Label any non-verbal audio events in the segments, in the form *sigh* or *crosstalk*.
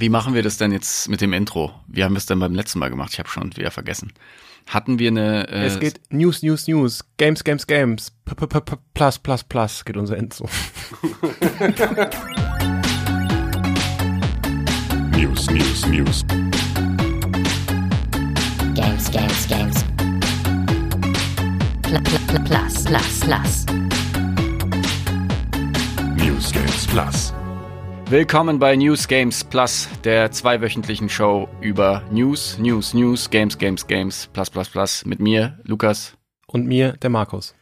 Wie machen wir das denn jetzt mit dem Intro? Wie haben wir es denn beim letzten Mal gemacht? Ich habe schon wieder vergessen. Hatten wir eine. Äh, es geht News, News, News, Games, Games, Games, p -p -p plus, plus, plus geht unser Intro. *laughs* News, News, News. Games, Games, Games. Pl pl pl plus, plus, plus. News, Games, Plus. Willkommen bei News Games Plus, der zweiwöchentlichen Show über News, News, News, Games, Games, Games, Plus, Plus, Plus. Mit mir, Lukas. Und mir, der Markus.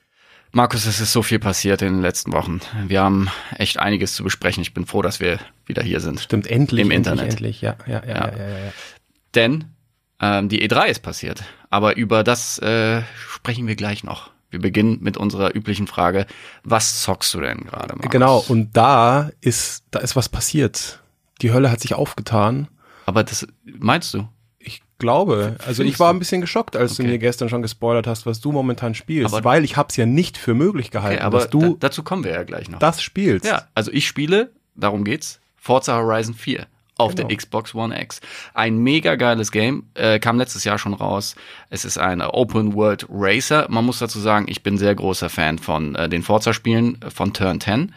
Markus, es ist so viel passiert in den letzten Wochen. Wir haben echt einiges zu besprechen. Ich bin froh, dass wir wieder hier sind. Stimmt, endlich. Im endlich, Internet. Endlich, ja, ja, ja, ja. ja, ja, ja. Denn ähm, die E3 ist passiert. Aber über das äh, sprechen wir gleich noch. Wir beginnen mit unserer üblichen Frage, was zockst du denn gerade mal? Genau, und da ist, da ist was passiert. Die Hölle hat sich aufgetan. Aber das meinst du? Ich glaube, also ich war ein bisschen geschockt, als okay. du mir gestern schon gespoilert hast, was du momentan spielst, aber weil ich hab's ja nicht für möglich gehalten, okay, aber dass du da, dazu kommen wir ja gleich noch. Das spielst. Ja, also ich spiele, darum geht's, Forza Horizon 4 auf genau. der Xbox One X. Ein mega geiles Game, äh, kam letztes Jahr schon raus. Es ist ein Open World Racer. Man muss dazu sagen, ich bin sehr großer Fan von äh, den Forza-Spielen äh, von Turn 10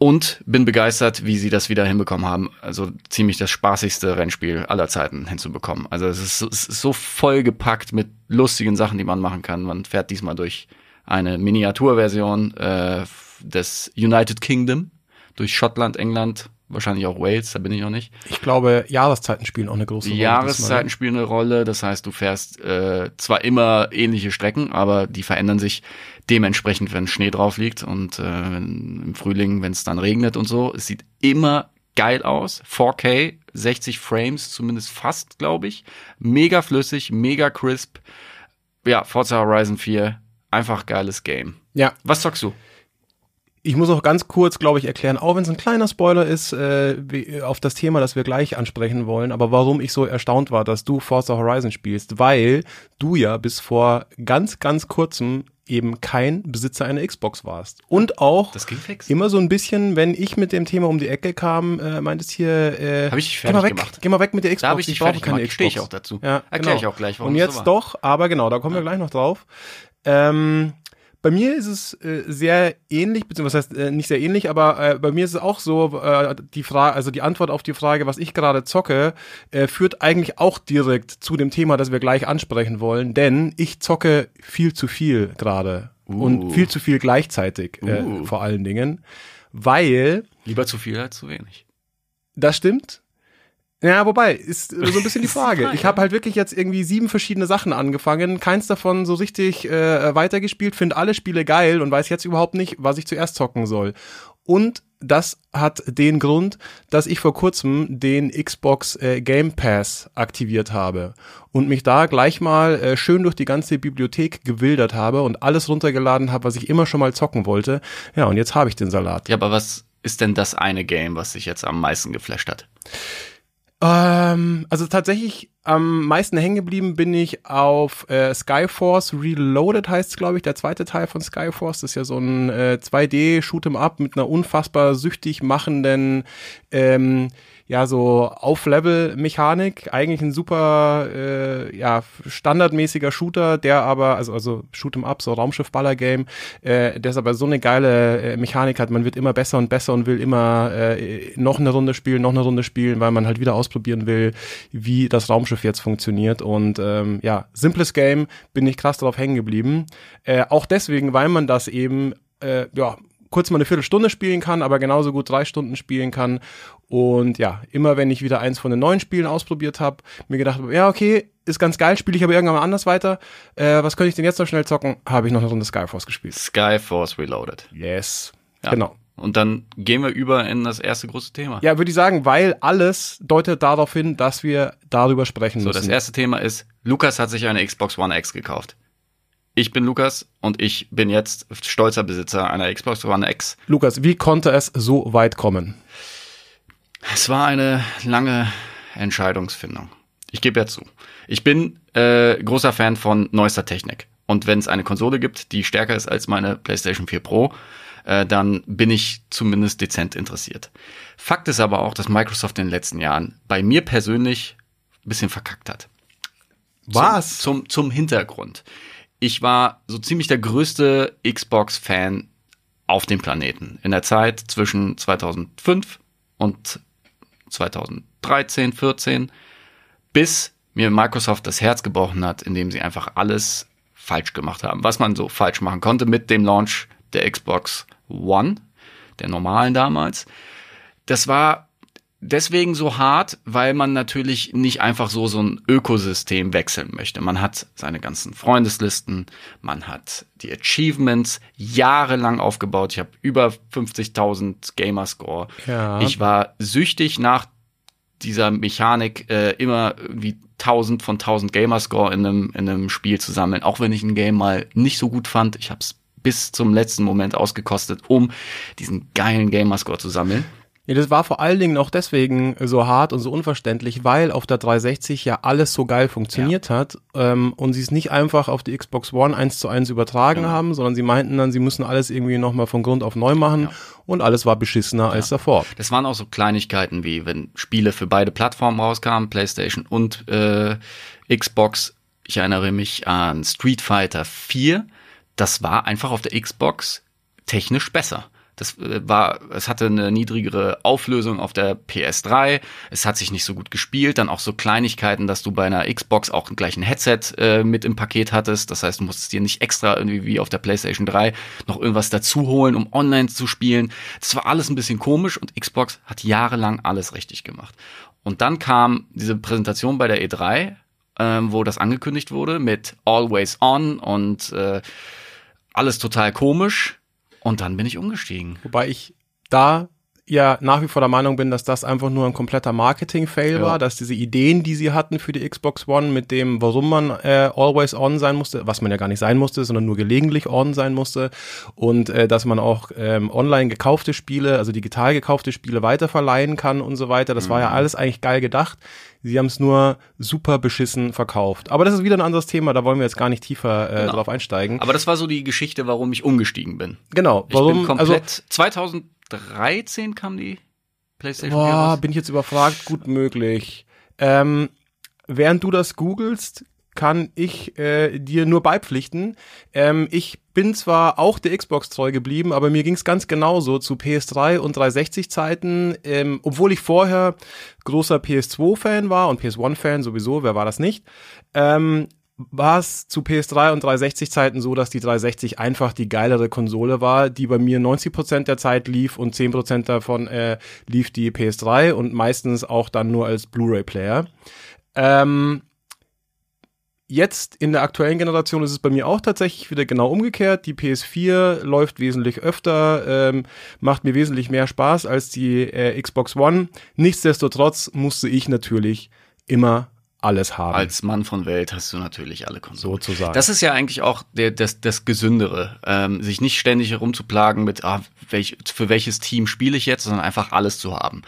und bin begeistert, wie sie das wieder hinbekommen haben. Also ziemlich das spaßigste Rennspiel aller Zeiten hinzubekommen. Also es ist, es ist so vollgepackt mit lustigen Sachen, die man machen kann. Man fährt diesmal durch eine Miniaturversion äh, des United Kingdom, durch Schottland, England, wahrscheinlich auch Wales, da bin ich noch nicht. Ich glaube, Jahreszeiten spielen auch eine große Rolle. Jahreszeiten spielen eine Rolle, das heißt, du fährst äh, zwar immer ähnliche Strecken, aber die verändern sich dementsprechend, wenn Schnee drauf liegt und äh, im Frühling, wenn es dann regnet und so. Es sieht immer geil aus. 4K, 60 Frames, zumindest fast, glaube ich. Mega flüssig, mega crisp. Ja, Forza Horizon 4, einfach geiles Game. Ja. Was zockst du? Ich muss auch ganz kurz, glaube ich, erklären, auch wenn es ein kleiner Spoiler ist, äh, wie, auf das Thema, das wir gleich ansprechen wollen, aber warum ich so erstaunt war, dass du Forza Horizon spielst, weil du ja bis vor ganz, ganz kurzem eben kein Besitzer einer Xbox warst. Und auch immer so ein bisschen, wenn ich mit dem Thema um die Ecke kam, äh, meintest hier, äh, Hab ich geh mal weg, gemacht. geh mal weg mit der Xbox. Da ich dich ich brauche keine. Xbox. Stehe ich auch dazu. Ja, Erkläre genau. ich auch gleich, warum Und jetzt so doch, aber genau, da kommen wir gleich noch drauf. Ähm, bei mir ist es äh, sehr ähnlich, beziehungsweise heißt äh, nicht sehr ähnlich, aber äh, bei mir ist es auch so, äh, die Frage, also die Antwort auf die Frage, was ich gerade zocke, äh, führt eigentlich auch direkt zu dem Thema, das wir gleich ansprechen wollen, denn ich zocke viel zu viel gerade Uh. und viel zu viel gleichzeitig äh, Uh. vor allen Dingen, weil Lieber zu viel als zu wenig. das stimmt. Ja, wobei, ist so ein bisschen die *laughs* Frage. Ich habe halt wirklich jetzt irgendwie sieben verschiedene Sachen angefangen, keins davon so richtig äh, weitergespielt, finde alle Spiele geil und weiß jetzt überhaupt nicht, was ich zuerst zocken soll. Und das hat den Grund, dass ich vor kurzem den Xbox äh, Game Pass aktiviert habe und mich da gleich mal äh, schön durch die ganze Bibliothek gewildert habe und alles runtergeladen habe, was ich immer schon mal zocken wollte. Ja, und jetzt habe ich den Salat. Ja, aber was ist denn das eine Game, was dich jetzt am meisten geflasht hat? Ähm, also tatsächlich am meisten hängen geblieben bin ich auf äh, Skyforce Reloaded heißt es, glaube ich, der zweite Teil von Skyforce. Das ist ja so ein äh, 2D Shoot'em Up mit einer unfassbar süchtig machenden ähm, ja so Auf-Level-Mechanik. Eigentlich ein super äh, ja standardmäßiger Shooter, der aber also also Shoot'em Up so Raumschiff-Baller-Game, äh, der aber so eine geile äh, Mechanik hat. Man wird immer besser und besser und will immer äh, noch eine Runde spielen, noch eine Runde spielen, weil man halt wieder ausprobieren will, wie das Raumschiff jetzt funktioniert. Und ähm, ja, simples Game, bin ich krass drauf hängen geblieben. Äh, auch deswegen, weil man das eben äh, ja kurz mal eine Viertelstunde spielen kann, aber genauso gut drei Stunden spielen kann. Und ja, immer wenn ich wieder eins von den neuen Spielen ausprobiert habe, mir gedacht, habe, ja, okay, ist ganz geil, spiele ich aber irgendwann mal anders weiter. Äh, was könnte ich denn jetzt noch schnell zocken? Habe ich noch eine Runde Skyforce gespielt. Skyforce Reloaded. Yes. Ja. Genau. Und dann gehen wir über in das erste große Thema. Ja, würde ich sagen, weil alles deutet darauf hin, dass wir darüber sprechen So, müssen. das erste Thema ist, Lukas hat sich eine Xbox One X gekauft. Ich bin Lukas und ich bin jetzt stolzer Besitzer einer Xbox One X. Lukas, wie konnte es so weit kommen? Es war eine lange Entscheidungsfindung. Ich gebe ja zu. Ich bin äh, großer Fan von neuester Technik. Und wenn es eine Konsole gibt, die stärker ist als meine PlayStation 4 Pro, äh, dann bin ich zumindest dezent interessiert. Fakt ist aber auch, dass Microsoft in den letzten Jahren bei mir persönlich ein bisschen verkackt hat. Was? Zum, zum, zum Hintergrund. Ich war so ziemlich der größte Xbox-Fan auf dem Planeten. In der Zeit zwischen 2005 und 2013, 14, bis mir Microsoft das Herz gebrochen hat, indem sie einfach alles falsch gemacht haben, was man so falsch machen konnte mit dem Launch der Xbox One, der normalen damals. Das war deswegen so hart, weil man natürlich nicht einfach so so ein Ökosystem wechseln möchte. Man hat seine ganzen Freundeslisten, man hat die Achievements jahrelang aufgebaut. Ich habe über 50.000 Gamerscore. Ja. Ich war süchtig nach dieser Mechanik äh, immer irgendwie 1000 von 1000 Gamerscore in einem in einem Spiel zu sammeln, auch wenn ich ein Game mal nicht so gut fand. Ich habe es bis zum letzten Moment ausgekostet, um diesen geilen Gamerscore zu sammeln. Ja, das war vor allen Dingen auch deswegen so hart und so unverständlich, weil auf der 360 ja alles so geil funktioniert hat ähm, und sie es nicht einfach auf die Xbox One eins zu eins übertragen Genau. haben, sondern sie meinten dann, sie müssen alles irgendwie nochmal von Grund auf neu machen und alles war beschissener als davor. Das waren auch so Kleinigkeiten wie, wenn Spiele für beide Plattformen rauskamen, PlayStation und äh, Xbox. Ich erinnere mich an Street Fighter 4. Das war einfach auf der Xbox technisch besser. Das äh, war, es hatte eine niedrigere Auflösung auf der PS3. Es hat sich nicht so gut gespielt. Dann auch so Kleinigkeiten, dass du bei einer Xbox auch gleich ein Headset äh, mit im Paket hattest. Das heißt, du musstest dir nicht extra irgendwie wie auf der PlayStation 3 noch irgendwas dazu holen, um online zu spielen. Das war alles ein bisschen komisch und Xbox hat jahrelang alles richtig gemacht. Und dann kam diese Präsentation bei der E3, ähm, wo das angekündigt wurde mit Always On und äh, alles total komisch. Und dann bin ich umgestiegen. Wobei ich da ja nach wie vor der Meinung bin, dass das einfach nur ein kompletter Marketing-Fail Ja. war, dass diese Ideen, die sie hatten für die Xbox One, mit dem, warum man äh, always on sein musste, was man ja gar nicht sein musste, sondern nur gelegentlich on sein musste und äh, dass man auch ähm, online gekaufte Spiele, also digital gekaufte Spiele weiterverleihen kann und so weiter. Das war ja alles eigentlich geil gedacht. Sie haben es nur super beschissen verkauft. Aber das ist wieder ein anderes Thema, da wollen wir jetzt gar nicht tiefer äh, Genau. drauf einsteigen. Aber das war so die Geschichte, warum ich umgestiegen bin. genau, Ich warum? bin komplett. also, 2013 kam die PlayStation 4 Boah, raus. bin ich jetzt überfragt? Gut möglich. Ähm, während du das googelst, kann ich äh, dir nur beipflichten. Ähm, ich bin zwar auch der Xbox treu geblieben, aber mir ging es ganz genauso zu PS3 und 360 Zeiten, ähm, obwohl ich vorher großer PS2-Fan war und PS1-Fan sowieso, wer war das nicht? Ähm, war es zu PS3 und 360 Zeiten so, dass die 360 einfach die geilere Konsole war, die bei mir 90% der Zeit lief und 10% davon äh, lief die PS3 und meistens auch dann nur als Blu-ray-Player. Ähm, Jetzt in der aktuellen Generation ist es bei mir auch tatsächlich wieder genau umgekehrt. Die PS4 läuft wesentlich öfter, ähm, macht mir wesentlich mehr Spaß als die äh, Xbox One. Nichtsdestotrotz musste ich natürlich immer alles haben. Als Mann von Welt hast du natürlich alle Konsolen. Sozusagen. Das ist ja eigentlich auch der, das, das Gesündere, ähm, sich nicht ständig herumzuplagen mit, ah, welch, für welches Team spiele ich jetzt, sondern einfach alles zu haben.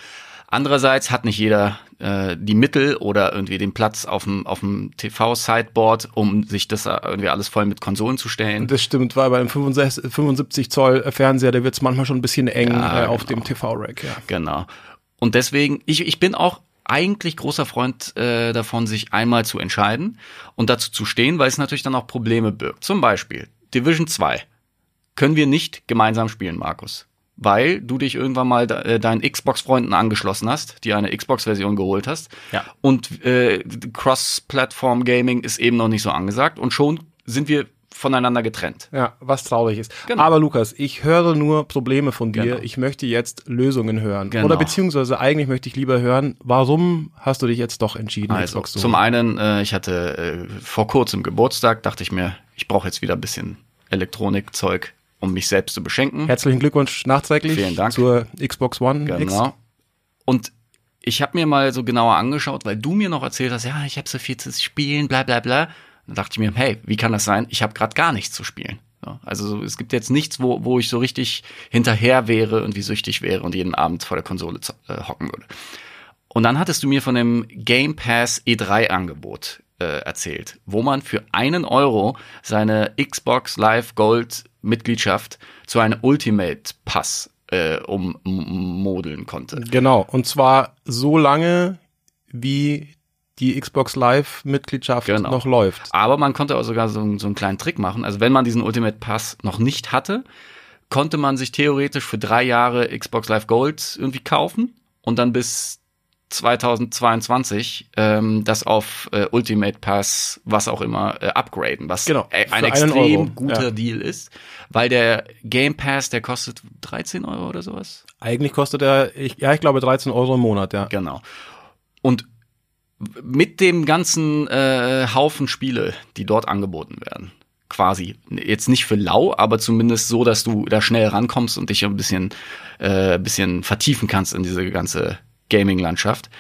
Andererseits hat nicht jeder äh, die Mittel oder irgendwie den Platz auf dem, auf dem TV-Sideboard, um sich das irgendwie alles voll mit Konsolen zu stellen. Das stimmt, weil beim 65, 75 Zoll Fernseher, da wird es manchmal schon ein bisschen eng Ja, äh, auf genau. dem TV-Rack. Ja. Genau. Und deswegen, ich, ich bin auch eigentlich großer Freund äh, davon, sich einmal zu entscheiden und dazu zu stehen, weil es natürlich dann auch Probleme birgt. Zum Beispiel Division 2 können wir nicht gemeinsam spielen, Markus. Weil du dich irgendwann mal de äh, deinen Xbox-Freunden angeschlossen hast, die eine Xbox-Version geholt hast. Ja. Und äh, Cross-Platform-Gaming ist eben noch nicht so angesagt. Und schon sind wir voneinander getrennt. Ja, was traurig ist. Genau. Aber Lukas, ich höre nur Probleme von dir. Genau. Ich möchte jetzt Lösungen hören. Genau. Oder beziehungsweise eigentlich möchte ich lieber hören, warum hast du dich jetzt doch entschieden, Also Xbox zu zum einen, äh, ich hatte äh, vor kurzem Geburtstag, dachte ich mir, ich brauche jetzt wieder ein bisschen Elektronikzeug, um mich selbst zu beschenken. Herzlichen Glückwunsch nachträglich Vielen Dank. zur Xbox One X. Genau. Und ich habe mir mal so genauer angeschaut, weil du mir noch erzählt hast, ja, ich habe so viel zu spielen, bla bla bla. Dann dachte ich mir, hey, wie kann das sein? Ich habe gerade gar nichts zu spielen. So, also so, es gibt jetzt nichts, wo, wo ich so richtig hinterher wäre und wie süchtig wäre und jeden Abend vor der Konsole äh, hocken würde. Und dann hattest du mir von dem Game Pass E3 Angebot äh, erzählt, wo man für einen Euro seine Xbox Live Gold Mitgliedschaft zu einem Ultimate Pass äh, ummodeln konnte. Genau. Und zwar so lange, wie die Xbox Live Mitgliedschaft Genau. noch läuft. Aber man konnte auch sogar so, einen- so einen kleinen Trick machen. Also wenn man diesen Ultimate Pass noch nicht hatte, konnte man sich theoretisch für drei Jahre Xbox Live Gold irgendwie kaufen und dann bis 2022 ähm, das auf äh, Ultimate Pass, was auch immer, äh, upgraden, was Genau, äh, ein extrem Euro, guter ja. Deal ist, weil der Game Pass, der kostet 13 Euro oder sowas. Eigentlich kostet er, ich, ja, ich glaube 13 Euro im Monat, ja. Genau. Und mit dem ganzen äh, Haufen Spiele, die dort angeboten werden, quasi jetzt nicht für lau, aber zumindest so, dass du da schnell rankommst und dich ein bisschen, äh, bisschen vertiefen kannst in diese ganze Gaming-Landschaft,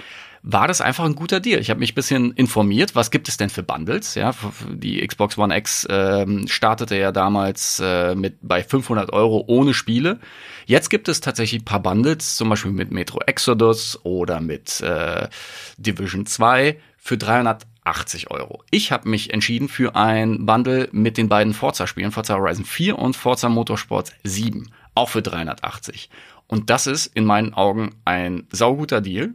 war das einfach ein guter Deal. Ich habe mich ein bisschen informiert, was gibt es denn für Bundles? Ja, die Xbox One X ähm, startete ja damals äh, mit bei 500 Euro ohne Spiele. Jetzt gibt es tatsächlich ein paar Bundles, zum Beispiel mit Metro Exodus oder mit äh, Division 2 für 380 Euro. Ich habe mich entschieden für ein Bundle mit den beiden Forza-Spielen, Forza Horizon 4 und Forza Motorsport 7, auch für 380. Und das ist in meinen Augen ein sauguter Deal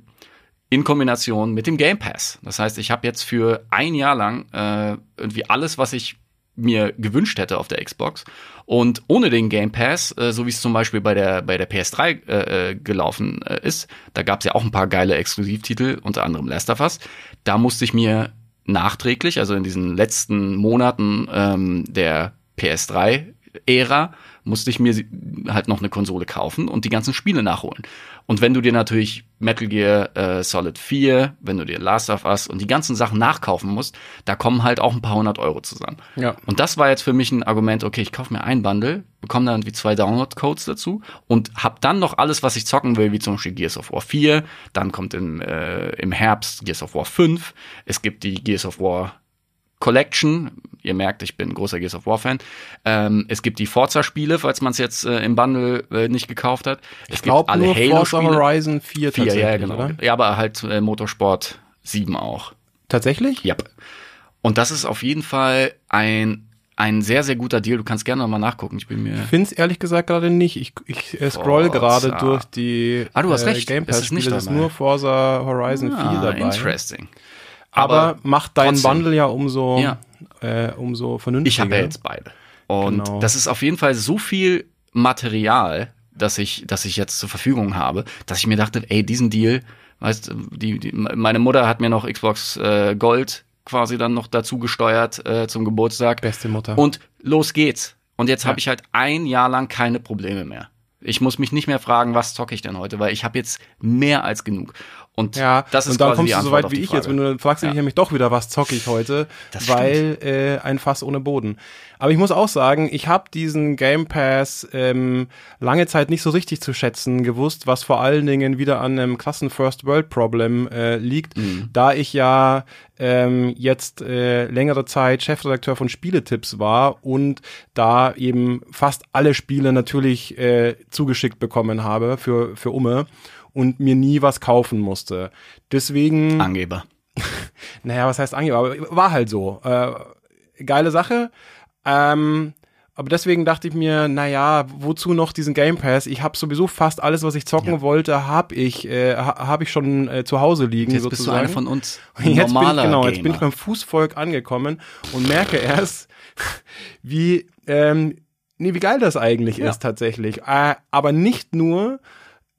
in Kombination mit dem Game Pass. Das heißt, ich habe jetzt für ein Jahr lang äh, irgendwie alles, was ich mir gewünscht hätte auf der Xbox. Und ohne den Game Pass, äh, so wie es zum Beispiel bei der, bei der PS3 äh, äh, gelaufen äh, ist, da gab es ja auch ein paar geile Exklusivtitel, unter anderem Last of Us. Da musste ich mir nachträglich, also in diesen letzten Monaten ähm, der PS3-Ära, musste ich mir halt noch eine Konsole kaufen und die ganzen Spiele nachholen. Und wenn du dir natürlich Metal Gear äh, Solid 4, wenn du dir Last of Us und die ganzen Sachen nachkaufen musst, da kommen halt auch ein paar hundert Euro zusammen. Ja. Und das war jetzt für mich ein Argument, okay, ich kaufe mir ein Bundle, bekomme dann irgendwie zwei Download-Codes dazu und hab dann noch alles, was ich zocken will, wie zum Beispiel Gears of War 4, dann kommt im, äh, im Herbst Gears of War 5, es gibt die Gears of War Collection. Ihr merkt, ich bin ein großer Gears of War Fan. Ähm, es gibt die Forza-Spiele, falls man es jetzt äh, im Bundle äh, nicht gekauft hat. Es Ich glaube nur Forza Halo-Spiele. Horizon 4 Vier, tatsächlich, ja, genau. oder? Ja, aber halt äh, Motorsport 7 auch. Tatsächlich? Yep. Und das ist auf jeden Fall ein, ein sehr, sehr guter Deal. Du kannst gerne noch mal nachgucken. Ich bin mir. Ich find's ehrlich gesagt gerade nicht. Ich, ich äh, scroll Forza. gerade durch die Ah, du hast äh, recht. Game Es Pass ist nicht Spiele. Es ist dabei. nur Forza Horizon 4 Ah, dabei. interesting. Aber, Aber macht dein trotzdem. Bundle ja umso, Ja. Äh, umso vernünftiger. Ich habe ja jetzt beide. Und Genau. das ist auf jeden Fall so viel Material, das ich, das ich jetzt zur Verfügung habe, dass ich mir dachte, ey, diesen Deal, weißt, die, die, meine Mutter hat mir noch Xbox äh, Gold quasi dann noch dazu gesteuert äh, zum Geburtstag. Beste Mutter. Und los geht's. Und jetzt Ja. habe ich halt ein Jahr lang keine Probleme mehr. Ich muss mich nicht mehr fragen, was zocke ich denn heute, weil ich habe jetzt mehr als genug. Und Ja, das ist und dann kommst du so weit wie ich jetzt, wenn du dann fragst Ja. dich nämlich doch wieder, was zocke ich heute, Das weil äh, ein Fass ohne Boden. Aber ich muss auch sagen, ich habe diesen Game Pass ähm, lange Zeit nicht so richtig zu schätzen gewusst, was vor allen Dingen wieder an einem krassen First World Problem äh, liegt, Mhm. da ich ja ähm, jetzt äh, längere Zeit Chefredakteur von Spieletipps war und da eben fast alle Spiele natürlich äh, zugeschickt bekommen habe für für Umme und mir nie was kaufen musste. Deswegen Angeber. *laughs* naja, was heißt Angeber? Aber war halt so. Äh, geile Sache. Ähm, aber deswegen dachte ich mir, naja, wozu noch diesen Game Pass? Ich habe sowieso fast alles, was ich zocken wollte, habe ich, äh, ha, hab ich schon äh, zu Hause liegen. Jetzt bist du sozusagen. einer von uns. Und *laughs* jetzt bin ich, Normaler genau, jetzt bin Gamer. ich beim Fußvolk angekommen und merke erst, *laughs* wie, ähm, nee, wie geil das eigentlich Ja. ist tatsächlich. Äh, aber nicht nur,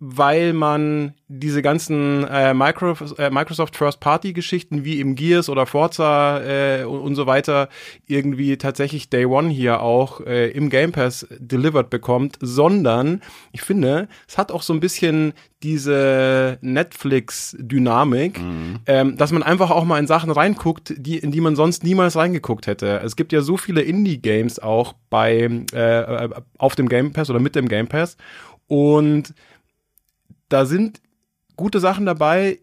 weil man diese ganzen äh, äh, Microsoft First Party Geschichten wie im Gears oder Forza äh, und, und so weiter irgendwie tatsächlich Day One hier auch äh, im Game Pass delivered bekommt, sondern ich finde, es hat auch so ein bisschen diese Netflix-Dynamik, ähm, dass man einfach auch mal in Sachen reinguckt, die, in die man sonst niemals reingeguckt hätte. Es gibt ja so viele Indie-Games auch bei äh, auf dem Game Pass oder mit dem Game Pass und da sind gute Sachen dabei.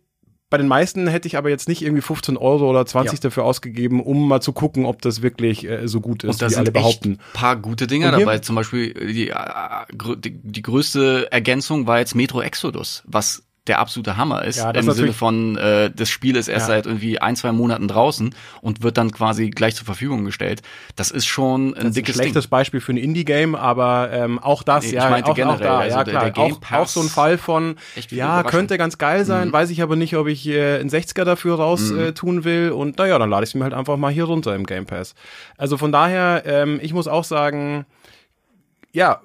Bei den meisten hätte ich aber jetzt nicht irgendwie 15 Euro oder 20 dafür ausgegeben, um mal zu gucken, ob das wirklich äh, so gut ist, Und da wie sind alle behaupten. paar gute Dinger dabei. Zum Beispiel die, äh, die, die größte Ergänzung war jetzt Metro Exodus, was der absolute Hammer ist. Ja, Im Sinne von, äh, das Spiel ist erst Ja. seit irgendwie ein, zwei Monaten draußen und wird dann quasi gleich zur Verfügung gestellt. Das ist schon ein Das ist ein dickes schlechtes Ding. Beispiel für ein Indie-Game, aber ähm, auch das, Nee, ich ja, meinte auch, generell, auch da, also ja der- klar, der Game auch, auch so ein Fall von, ja, könnte ganz geil Mhm. sein, weiß ich aber nicht, ob ich äh, einen 60er dafür raus äh, tun will und naja, dann lade ich es mir halt einfach mal hier runter im Game Pass. Also von daher, ähm, ich muss auch sagen, ja,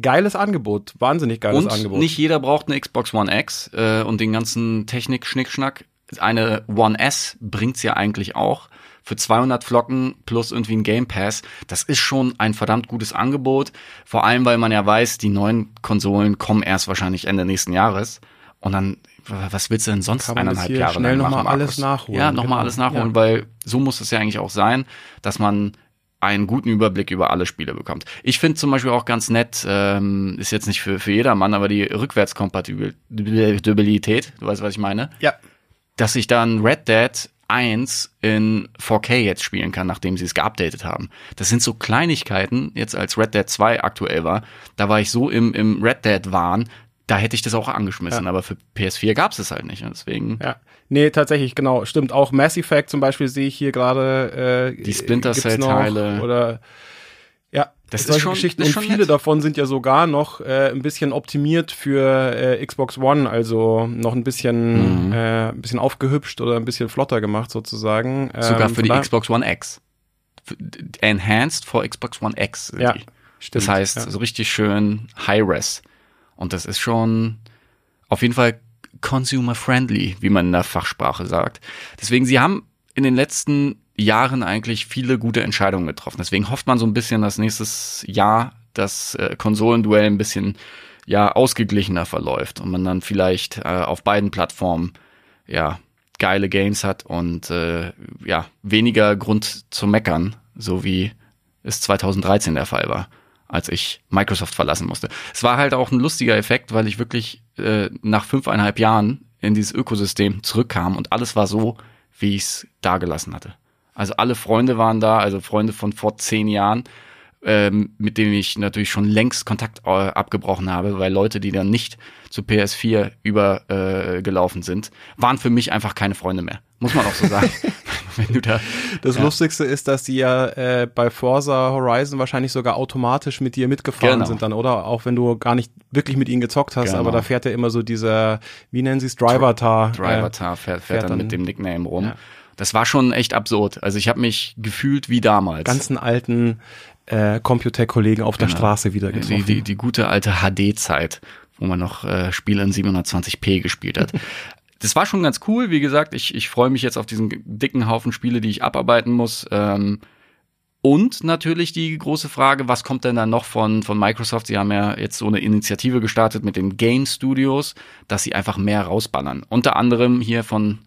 geiles Angebot, wahnsinnig geiles Und Angebot. nicht jeder braucht eine Xbox One X äh, und den ganzen Technik-Schnickschnack. Eine One S bringt's ja eigentlich auch. Für 200 Flocken plus irgendwie ein Game Pass. Das ist schon ein verdammt gutes Angebot. Vor allem, weil man ja weiß, die neuen Konsolen kommen erst wahrscheinlich Ende nächsten Jahres. Und dann, was willst du denn sonst eineinhalb hier Jahre schnell lang machen, mal alles nachholen, Ja, nochmal genau. alles nachholen, Ja. weil so muss es ja eigentlich auch sein, dass man einen guten Überblick über alle Spiele bekommt. Ich finde zum Beispiel auch ganz nett, ähm, ist jetzt nicht für, für jedermann, aber die Rückwärtskompatibilität, du weißt, was ich meine, ja, dass ich dann Red Dead 1 in 4K jetzt spielen kann, nachdem sie es geupdatet haben. Das sind so Kleinigkeiten, jetzt als Red Dead 2 aktuell war, da war ich so im, im Red Dead Wahn, da hätte ich das auch angeschmissen, aber für PS4 gab es es halt nicht. Und deswegen Ja. Nee, tatsächlich, genau. Stimmt. Auch Mass Effect zum Beispiel sehe ich hier gerade. Äh, Die Splinter gibt's Cell noch, Teile. Oder ja, Das ist schon- Geschichten. ist Und schon viele nett. davon sind ja sogar noch äh, ein bisschen optimiert für äh, Xbox One, also noch ein bisschen, Mhm. äh, ein bisschen aufgehübscht oder ein bisschen flotter gemacht sozusagen. sogar Ähm, für die Xbox One X. Enhanced for Xbox One X. sind Ja, die. stimmt. Das heißt, ja. so richtig schön High-Res. Und das ist schon auf jeden Fall consumer-friendly, wie man in der Fachsprache sagt. Deswegen, sie haben in den letzten Jahren eigentlich viele gute Entscheidungen getroffen. Deswegen hofft man so ein bisschen, dass nächstes Jahr das äh, Konsolenduell ein bisschen ja ausgeglichener verläuft und man dann vielleicht äh, auf beiden Plattformen ja geile Games hat und äh, ja weniger Grund zu meckern, so wie es 2013 der Fall war, als ich Microsoft verlassen musste. Es war halt auch ein lustiger Effekt, weil ich wirklich äh, nach fünfeinhalb Jahren in dieses Ökosystem zurückkam und alles war so, wie ich es da gelassen hatte. Also alle Freunde waren da, also Freunde von vor zehn Jahren, ähm, mit denen ich natürlich schon längst Kontakt äh, abgebrochen habe, weil Leute, die dann nicht zu PS4 übergelaufen äh, sind, waren für mich einfach keine Freunde mehr. Muss man auch so sagen. *laughs* *laughs* Wenn du da, Das Ja. Lustigste ist, dass die ja äh, bei Forza Horizon wahrscheinlich sogar automatisch mit dir mitgefahren Genau. sind dann, oder? Auch wenn du gar nicht wirklich mit ihnen gezockt hast, Genau. aber da fährt ja immer so dieser, wie nennen sie es, Driver-Tar. Driver äh, fährt, fährt, fährt dann dann- mit dem Nickname rum. Ja. Das war schon echt absurd. Also ich habe mich gefühlt wie damals. ganzen alten äh, Computec-Kollegen auf der Genau. Straße wieder die, getroffen. die, die gute alte HD-Zeit, wo man noch äh, Spiele in 720p gespielt hat. *laughs* Das war schon ganz cool. Wie gesagt, ich, ich freue mich jetzt auf diesen dicken Haufen Spiele, die ich abarbeiten muss. Ähm, und natürlich die große Frage, was kommt denn dann noch von, von Microsoft? Sie haben ja jetzt so eine Initiative gestartet mit den Game Studios, dass sie einfach mehr rausballern. Unter anderem hier von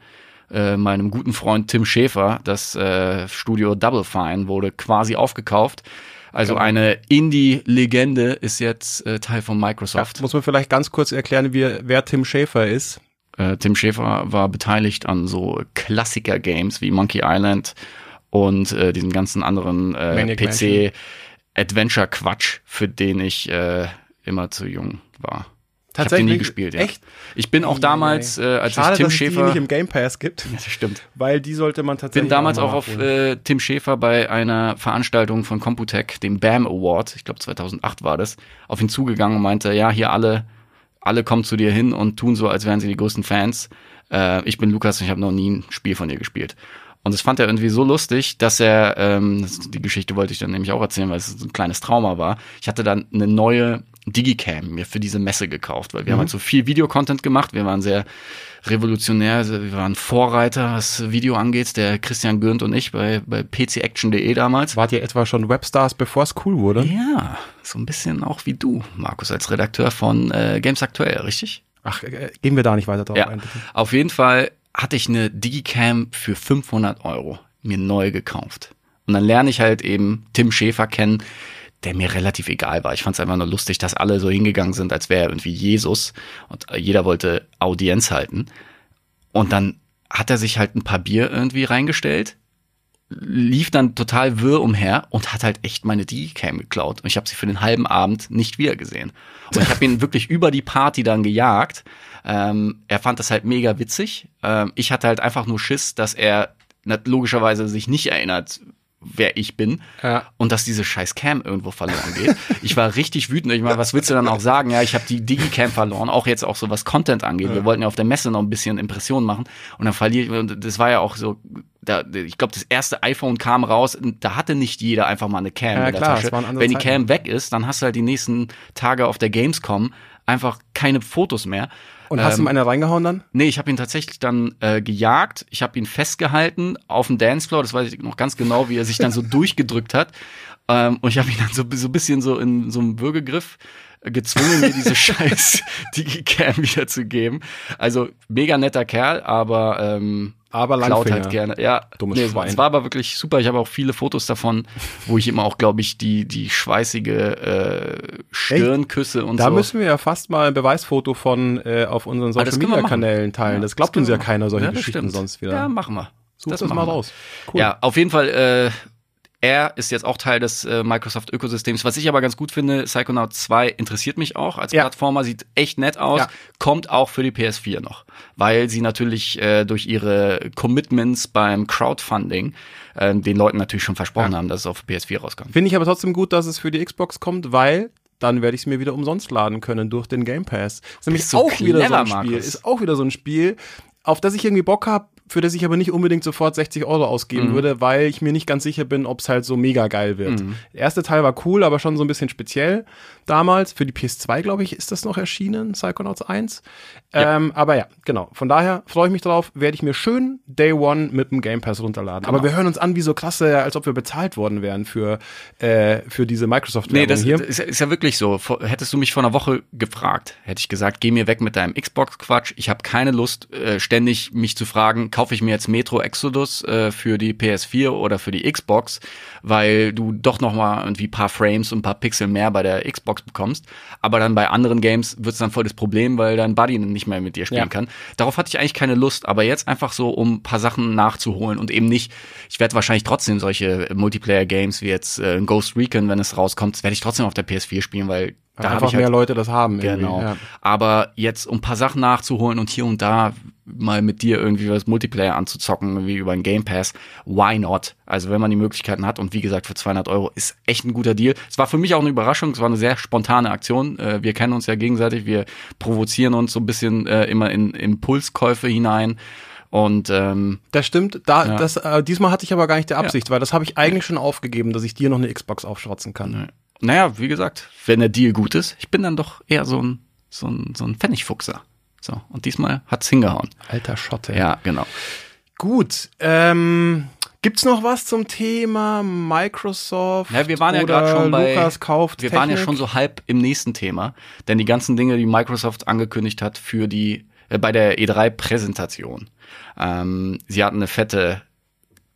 äh, meinem guten Freund Tim Schäfer, das äh, Studio Double Fine wurde quasi aufgekauft. Also Genau. eine Indie-Legende ist jetzt äh, Teil von ja, Microsoft. muss man vielleicht ganz kurz erklären, wie, wer Tim Schäfer ist. Äh, Tim Schäfer war beteiligt an so Klassiker-Games wie Monkey Island und äh, diesen ganzen anderen äh, PC-Adventure-Quatsch, für den ich äh, immer zu jung war. Ich habe den Tatsächlich? nie gespielt, ja. Echt? Ich bin auch damals, äh, als Schade, ich Tim dass es die Schäfer nicht im Game Pass gibt, *laughs* Ja, das stimmt. weil die sollte man tatsächlich bin damals mal auch auf äh, Tim Schäfer bei einer Veranstaltung von Computec, dem BAM Award, ich glaube 2008 war das, auf ihn zugegangen und meinte, ja, hier alle, alle kommen zu dir hin und tun so, als wären sie die größten Fans. Äh, ich bin Lukas und ich habe noch nie ein Spiel von dir gespielt. Und das fand er irgendwie so lustig, dass er, ähm, die Geschichte wollte ich dann nämlich auch erzählen, weil es ein kleines Trauma war. Ich hatte dann eine neue Digicam mir für diese Messe gekauft, weil wir haben halt so viel Videocontent gemacht. Wir waren sehr revolutionär, wir waren Vorreiter, was Video angeht. Der Christian Gürnt und ich bei, bei pcaction.de damals. Wart ihr etwa schon Webstars, bevor es cool wurde? Ja, so ein bisschen auch wie du, Markus, als Redakteur von äh, Games Aktuell, richtig? Ach, äh, gehen wir da nicht weiter drauf Ja, ein, bitte. auf jeden Fall hatte ich eine Digicam für 500 Euro mir neu gekauft. Und dann lerne ich halt eben Tim Schäfer kennen, der mir relativ egal war. Ich fand es einfach nur lustig, dass alle so hingegangen sind, als wäre er irgendwie Jesus und äh, jeder wollte Audienz halten. Und dann hat er sich halt ein paar Bier irgendwie reingestellt, lief dann total wirr umher und hat halt echt meine Digicam geklaut. Und ich habe sie für den halben Abend nicht wiedergesehen. Und ich habe ihn *laughs* wirklich über die Party dann gejagt. Ähm, er fand das halt mega witzig. Ähm, ich hatte halt einfach nur Schiss, dass er logischerweise sich nicht erinnert, wer ich bin Ja. und dass diese scheiß Cam irgendwo verloren geht. Ich war richtig wütend. Ich meine, was willst du dann auch sagen? Ja, ich habe die Digicam verloren, auch jetzt auch so was Content angeht. Wir wollten ja auf der Messe noch ein bisschen Impressionen machen und dann verliere ich, und das war ja auch so, da, ich glaube, das erste iPhone kam raus, und da hatte nicht jeder einfach mal eine Cam Ja, in der klar, Tasche. Wenn die Zeiten. Cam weg ist, dann hast du halt die nächsten Tage auf der Gamescom einfach keine Fotos mehr. Und hast du ihm eine reingehauen dann? Nee, ich habe ihn tatsächlich dann äh, gejagt. Ich habe ihn festgehalten auf dem Dancefloor. Das weiß ich noch ganz genau, wie er sich dann so *laughs* durchgedrückt hat. Ähm, und ich habe ihn dann so, so ein bisschen so in so einem Würgegriff äh, gezwungen, mir diese *laughs* scheiß Digicam wiederzugeben. Also mega netter Kerl, aber ähm, Aber klaut Langfinger. halt gerne. Ja, Dummes nee, Schwein. Es war aber wirklich super. Ich habe auch viele Fotos davon, wo ich immer auch, glaube ich, die die schweißige äh, Stirnküsse und Da so. müssen wir ja fast mal ein Beweisfoto von äh, auf unseren Ah, das Social Media. Kanälen teilen. Ja, das glaubt das uns ja keiner solche Ja, das Geschichten stimmt. sonst wieder. Ja, machen wir. Such das, machen mal wir. raus. Cool. Ja, auf jeden Fall, äh, er ist jetzt auch Teil des äh, Microsoft-Ökosystems. Was ich aber ganz gut finde, Psychonaut 2 interessiert mich auch als Ja. Plattformer, sieht echt nett aus, Ja. kommt auch für die PS4 noch, weil sie natürlich äh, durch ihre Commitments beim Crowdfunding äh, den Leuten natürlich schon versprochen Ja. haben, dass es auf PS4 rauskommt. Finde ich aber trotzdem gut, dass es für die Xbox kommt, weil dann werde ich es mir wieder umsonst laden können durch den Game Pass. Ist nämlich du auch wieder so clever, ein Spiel. Markus. Ist auch wieder so ein Spiel, auf das ich irgendwie Bock habe, für das ich aber nicht unbedingt sofort 60 Euro ausgeben Mhm. würde, weil ich mir nicht ganz sicher bin, ob es halt so mega geil wird. Mhm. Der erste Teil war cool, aber schon so ein bisschen speziell damals. Für die PS2, glaube ich, ist das noch erschienen, Psychonauts 1. Ähm, aber ja, genau. Von daher freue ich mich drauf, werde ich mir schön Day One mit dem Game Pass runterladen. Genau. Aber wir hören uns an wie so klasse, als ob wir bezahlt worden wären für, äh, für diese microsoft Nee, das hier. ist, ist ja wirklich so. Hättest du mich vor einer Woche gefragt, hätte ich gesagt, geh mir weg mit deinem Xbox-Quatsch. Ich habe keine Lust, äh, ständig mich zu fragen, kaufe ich mir jetzt Metro Exodus äh, für die PS4 oder für die Xbox, weil du doch noch mal irgendwie ein paar Frames und ein paar Pixel mehr bei der Xbox bekommst. Aber dann bei anderen Games wird's dann voll das Problem, weil dein Buddy nicht mehr mit dir spielen Ja. kann. Darauf hatte ich eigentlich keine Lust, aber jetzt einfach so, um ein paar Sachen nachzuholen und eben nicht, ich werde wahrscheinlich trotzdem solche Multiplayer-Games wie jetzt äh, Ghost Recon, wenn es rauskommt, werde ich trotzdem auf der PS4 spielen, weil da einfach ich halt mehr Leute das haben. Genau. Ja. Aber jetzt, um ein paar Sachen nachzuholen und hier und da mal mit dir irgendwie was Multiplayer anzuzocken, wie über ein Game Pass, why not? Also wenn man die Möglichkeiten hat und wie gesagt für 200 Euro ist echt ein guter Deal. Es war für mich auch eine Überraschung, es war eine sehr spontane Aktion. Äh, Wir kennen uns ja gegenseitig, wir provozieren uns so ein bisschen äh, immer in Impulskäufe hinein. Und ähm, Das stimmt. Da, Ja. das, äh, diesmal hatte ich aber gar nicht die Absicht, weil das habe ich eigentlich schon aufgegeben, dass ich dir noch eine Xbox aufschwatzen kann. Naja, wie gesagt, wenn der Deal gut ist, ich bin dann doch eher so ein, so ein, so ein Pfennigfuchser. So, und diesmal hat's hingehauen. Alter Schotte. Ja, genau. Gut. Ähm, gibt's noch was zum Thema Microsoft? Ja, wir waren ja gerade schon bei. Lukas kauft wir waren ja Technik? schon so halb im nächsten Thema, denn die ganzen Dinge, die Microsoft angekündigt hat für die äh, bei der E3-Präsentation. Ähm, sie hatten eine fette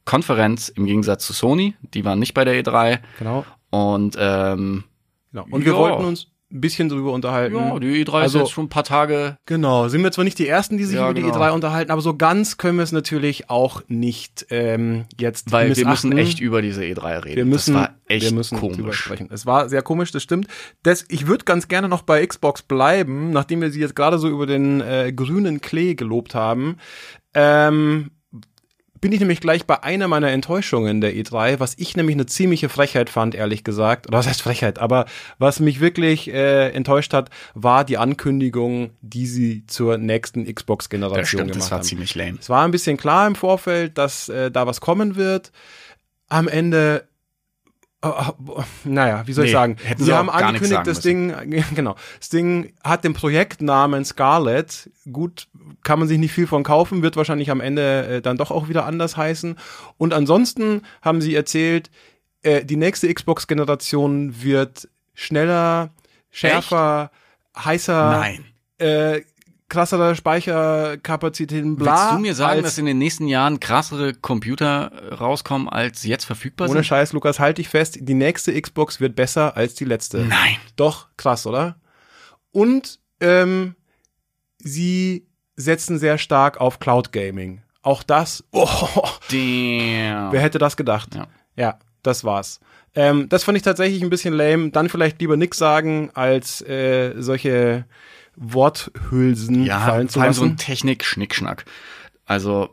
Konferenz im Gegensatz zu Sony, die waren nicht bei der E3 Genau. Und ähm, genau. Und wir wollten uns ein bisschen drüber unterhalten. ja, die E3 Also- ist jetzt schon ein paar Tage. Genau, sind wir zwar nicht die Ersten, die sich Ja, über die genau. E3 unterhalten, aber so ganz können wir es natürlich auch nicht ähm, jetzt Weil wir missachten. müssen echt über diese E3 reden. Wir müssen, das war echt wir müssen komisch. sprechen. Es war sehr komisch, das stimmt. Das, ich würde ganz gerne noch bei Xbox bleiben, nachdem wir sie jetzt gerade so über den äh, grünen Klee gelobt haben. Ähm, bin ich nämlich gleich bei einer meiner Enttäuschungen der E3, was ich nämlich eine ziemliche Frechheit fand, ehrlich gesagt. Oder was heißt Frechheit? Aber was mich wirklich äh, enttäuscht hat, war die Ankündigung, die sie zur nächsten Xbox-Generation gemacht das war haben. ziemlich lame. Es war ein bisschen klar im Vorfeld, dass äh, da was kommen wird. Am Ende, naja, wie soll ich Nee, sagen? hätten Sie haben angekündigt, das Ding, *laughs* genau, das Ding hat den Projektnamen Scarlet. Gut, kann man sich nicht viel von kaufen, wird wahrscheinlich am Ende äh, dann doch auch wieder anders heißen. Und ansonsten haben sie erzählt, äh, die nächste Xbox-Generation wird schneller, schärfer, heißer Nein. äh, krassere Speicherkapazitäten, bla. Willst du mir sagen, dass in den nächsten Jahren krassere Computer rauskommen, als jetzt verfügbar ohne sind? Scheiß, Lukas, halt dich fest, die nächste Xbox wird besser als die letzte. Nein. Doch, krass, oder? Und ähm, sie setzen sehr stark auf Cloud Gaming. Auch das, *laughs* oh, Damn. wer hätte das gedacht? Ja. ja das war's. Ähm, das fand ich tatsächlich ein bisschen lame. Dann vielleicht lieber nix sagen, als äh, solche Worthülsen ja, fallen zu vor allem so ein lassen. Technik-Schnickschnack. Also,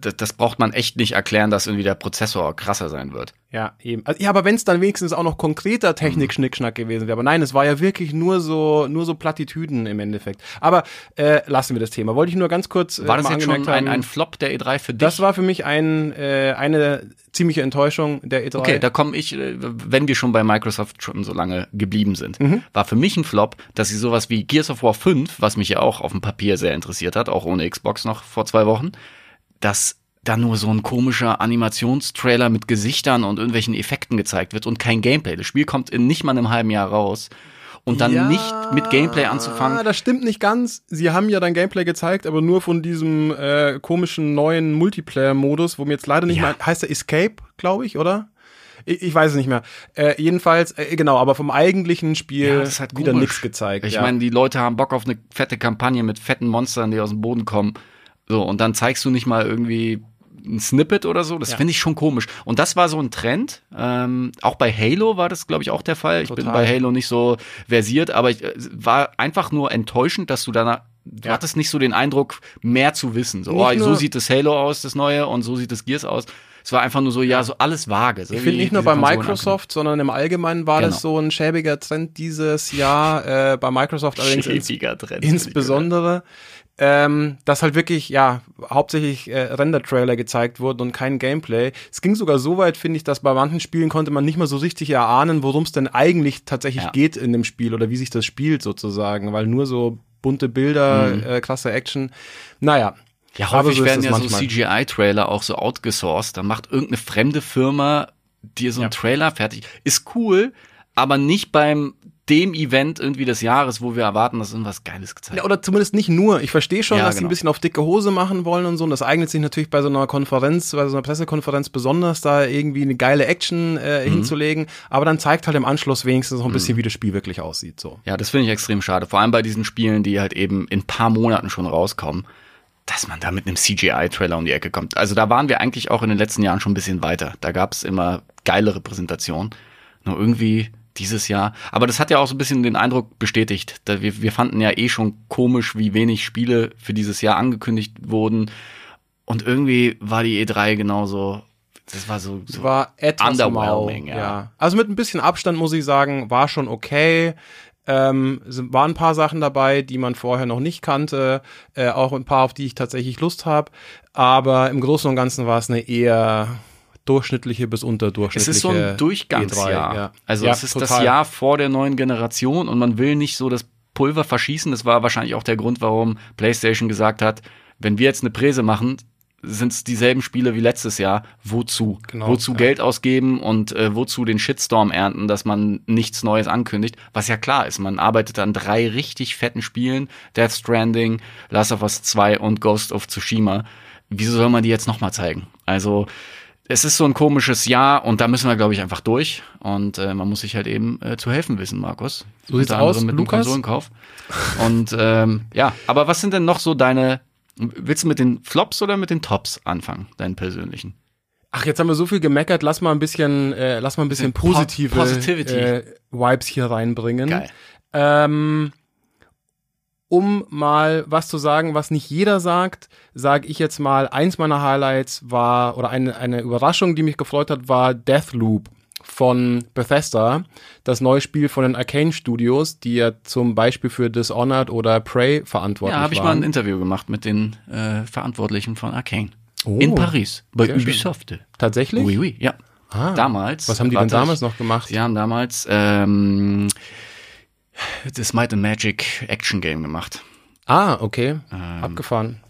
das braucht man echt nicht erklären, dass irgendwie der Prozessor krasser sein wird. Ja, eben. Also, ja, aber wenn es dann wenigstens auch noch konkreter Technik-Schnickschnack gewesen wäre. Aber nein, es war ja wirklich nur so, nur so Plattitüden im Endeffekt. Aber äh, lassen wir das Thema. Wollte ich nur ganz kurz äh, War das jetzt schon ein, ein Flop der E3 für dich? das war für mich ein, äh, eine ziemliche Enttäuschung der E3. Okay, da komme ich, äh, wenn wir schon bei Microsoft schon so lange geblieben sind, Mhm. war für mich ein Flop, dass sie sowas wie Gears of War 5, was mich ja auch auf dem Papier sehr interessiert hat, auch ohne Xbox noch vor zwei Wochen, dass da nur so ein komischer Animationstrailer mit Gesichtern und irgendwelchen Effekten gezeigt wird und kein Gameplay. Das Spiel kommt in nicht mal einem halben Jahr raus. Und dann Ja, nicht mit Gameplay anzufangen. Das stimmt nicht ganz. Sie haben ja dann Gameplay gezeigt, aber nur von diesem äh, komischen neuen Multiplayer-Modus, wo mir jetzt leider nicht Ja. mehr heißt der Escape, glaube ich, oder? Ich, ich weiß es nicht mehr. Äh, jedenfalls, äh, genau, aber vom eigentlichen Spiel Ja, halt wieder nichts gezeigt. Ich ja. meine, die Leute haben Bock auf eine fette Kampagne mit fetten Monstern, die aus dem Boden kommen. So, und dann zeigst du nicht mal irgendwie ein Snippet oder so. Das Ja. finde ich schon komisch. Und das war so ein Trend. Ähm, auch bei Halo war das, glaube ich, auch der Fall. Ich bin bei Halo nicht so versiert, aber ich äh, war einfach nur enttäuschend, dass du danach. Du Ja. hattest nicht so den Eindruck, mehr zu wissen. So, oh, so sieht das Halo aus, das neue, und so sieht das Gears aus. Es war einfach nur so, ja, so alles vage. So Ich finde nicht nur bei Konsolen Microsoft, sondern im Allgemeinen war das Genau. so ein schäbiger Trend dieses Jahr. Äh, bei Microsoft allerdings ins, *laughs* Schäbiger Trend, würde ich insbesondere, ähm, dass halt wirklich, ja, hauptsächlich äh, Render-Trailer gezeigt wurden und kein Gameplay. Es ging sogar so weit, finde ich, dass bei manchen Spielen konnte man nicht mal so richtig erahnen, worum es denn eigentlich tatsächlich Ja. geht in dem Spiel oder wie sich das spielt sozusagen, weil nur so bunte Bilder, Mhm. äh, krasse Action. Naja. Ja, häufig so werden ja so manchmal. CGI-Trailer auch so outgesourced. Da macht irgendeine fremde Firma dir so einen Ja. Trailer fertig. Ist cool, aber nicht beim dem Event irgendwie des Jahres, wo wir erwarten, dass irgendwas Geiles gezeigt Ja, wird. oder zumindest nicht nur. Ich verstehe schon, Ja, dass sie genau. ein bisschen auf dicke Hose machen wollen und so. Und das eignet sich natürlich bei so einer Konferenz, bei so einer Pressekonferenz besonders, da irgendwie eine geile Action Mhm. äh, hinzulegen. Aber dann zeigt halt im Anschluss wenigstens noch ein bisschen, wie das Spiel wirklich aussieht. So. Ja, das finde ich extrem schade. Vor allem bei diesen Spielen, die halt eben in ein paar Monaten schon rauskommen, dass man da mit einem CGI-Trailer um die Ecke kommt. Also da waren wir eigentlich auch in den letzten Jahren schon ein bisschen weiter. Da gab es immer geilere Präsentationen. Nur irgendwie dieses Jahr. Aber das hat ja auch so ein bisschen den Eindruck bestätigt. Wir, wir fanden ja eh schon komisch, wie wenig Spiele für dieses Jahr angekündigt wurden. Und irgendwie war die E3 genauso. Das war so, so war etwas underwhelming, mau, ja. Also mit ein bisschen Abstand muss ich sagen, war schon okay. Ähm, es waren ein paar Sachen dabei, die man vorher noch nicht kannte, äh, auch ein paar, auf die ich tatsächlich Lust habe. Aber im Großen und Ganzen war es eine eher durchschnittliche bis Es unterdurchschnittliche ist so ein Durchgangsjahr. E3, ja. Also Ja, es ist das total. Jahr vor der neuen Generation und man will nicht so das Pulver verschießen. Das war wahrscheinlich auch der Grund, warum PlayStation gesagt hat, wenn wir jetzt eine Präse machen, sind es dieselben Spiele wie letztes Jahr. Wozu? Genau, wozu ja. Geld ausgeben und äh, wozu den Shitstorm ernten, dass man nichts Neues ankündigt? Was ja klar ist, man arbeitet an drei richtig fetten Spielen, Death Stranding, Last of Us 2 und Ghost of Tsushima. Wieso soll man die jetzt nochmal zeigen? Also es ist so ein komisches Jahr und da müssen wir, glaube ich, einfach durch. Und äh, man muss sich halt eben äh, zu helfen wissen, Markus. So sieht's aus, mit Lukas. dem Konsolenkauf. Und ähm, ja, aber was sind denn noch so deine, willst du mit den Flops oder mit den Tops anfangen, deinen persönlichen? Ach, jetzt haben wir so viel gemeckert, lass mal ein bisschen, äh, lass mal ein bisschen Po- positive Positivity. äh, Vibes hier reinbringen. Geil. Ähm, um mal was zu sagen, was nicht jeder sagt, sage ich jetzt mal, eins meiner Highlights war, oder eine, eine Überraschung, die mich gefreut hat, war Deathloop von Bethesda, das neue Spiel von den Arcane Studios, die ja zum Beispiel für Dishonored oder Prey verantwortlich Ja, habe ich mal waren. ein Interview gemacht mit den äh, Verantwortlichen von Arcane. Oh, In Paris, bei sehr schön. Ubisoft. Tatsächlich? Oui, oui, ja. Ah, damals. Was haben die denn damals ich- noch gemacht? Sie haben damals ähm, das Might and Magic Action Game gemacht. Ah, okay. Abgefahren.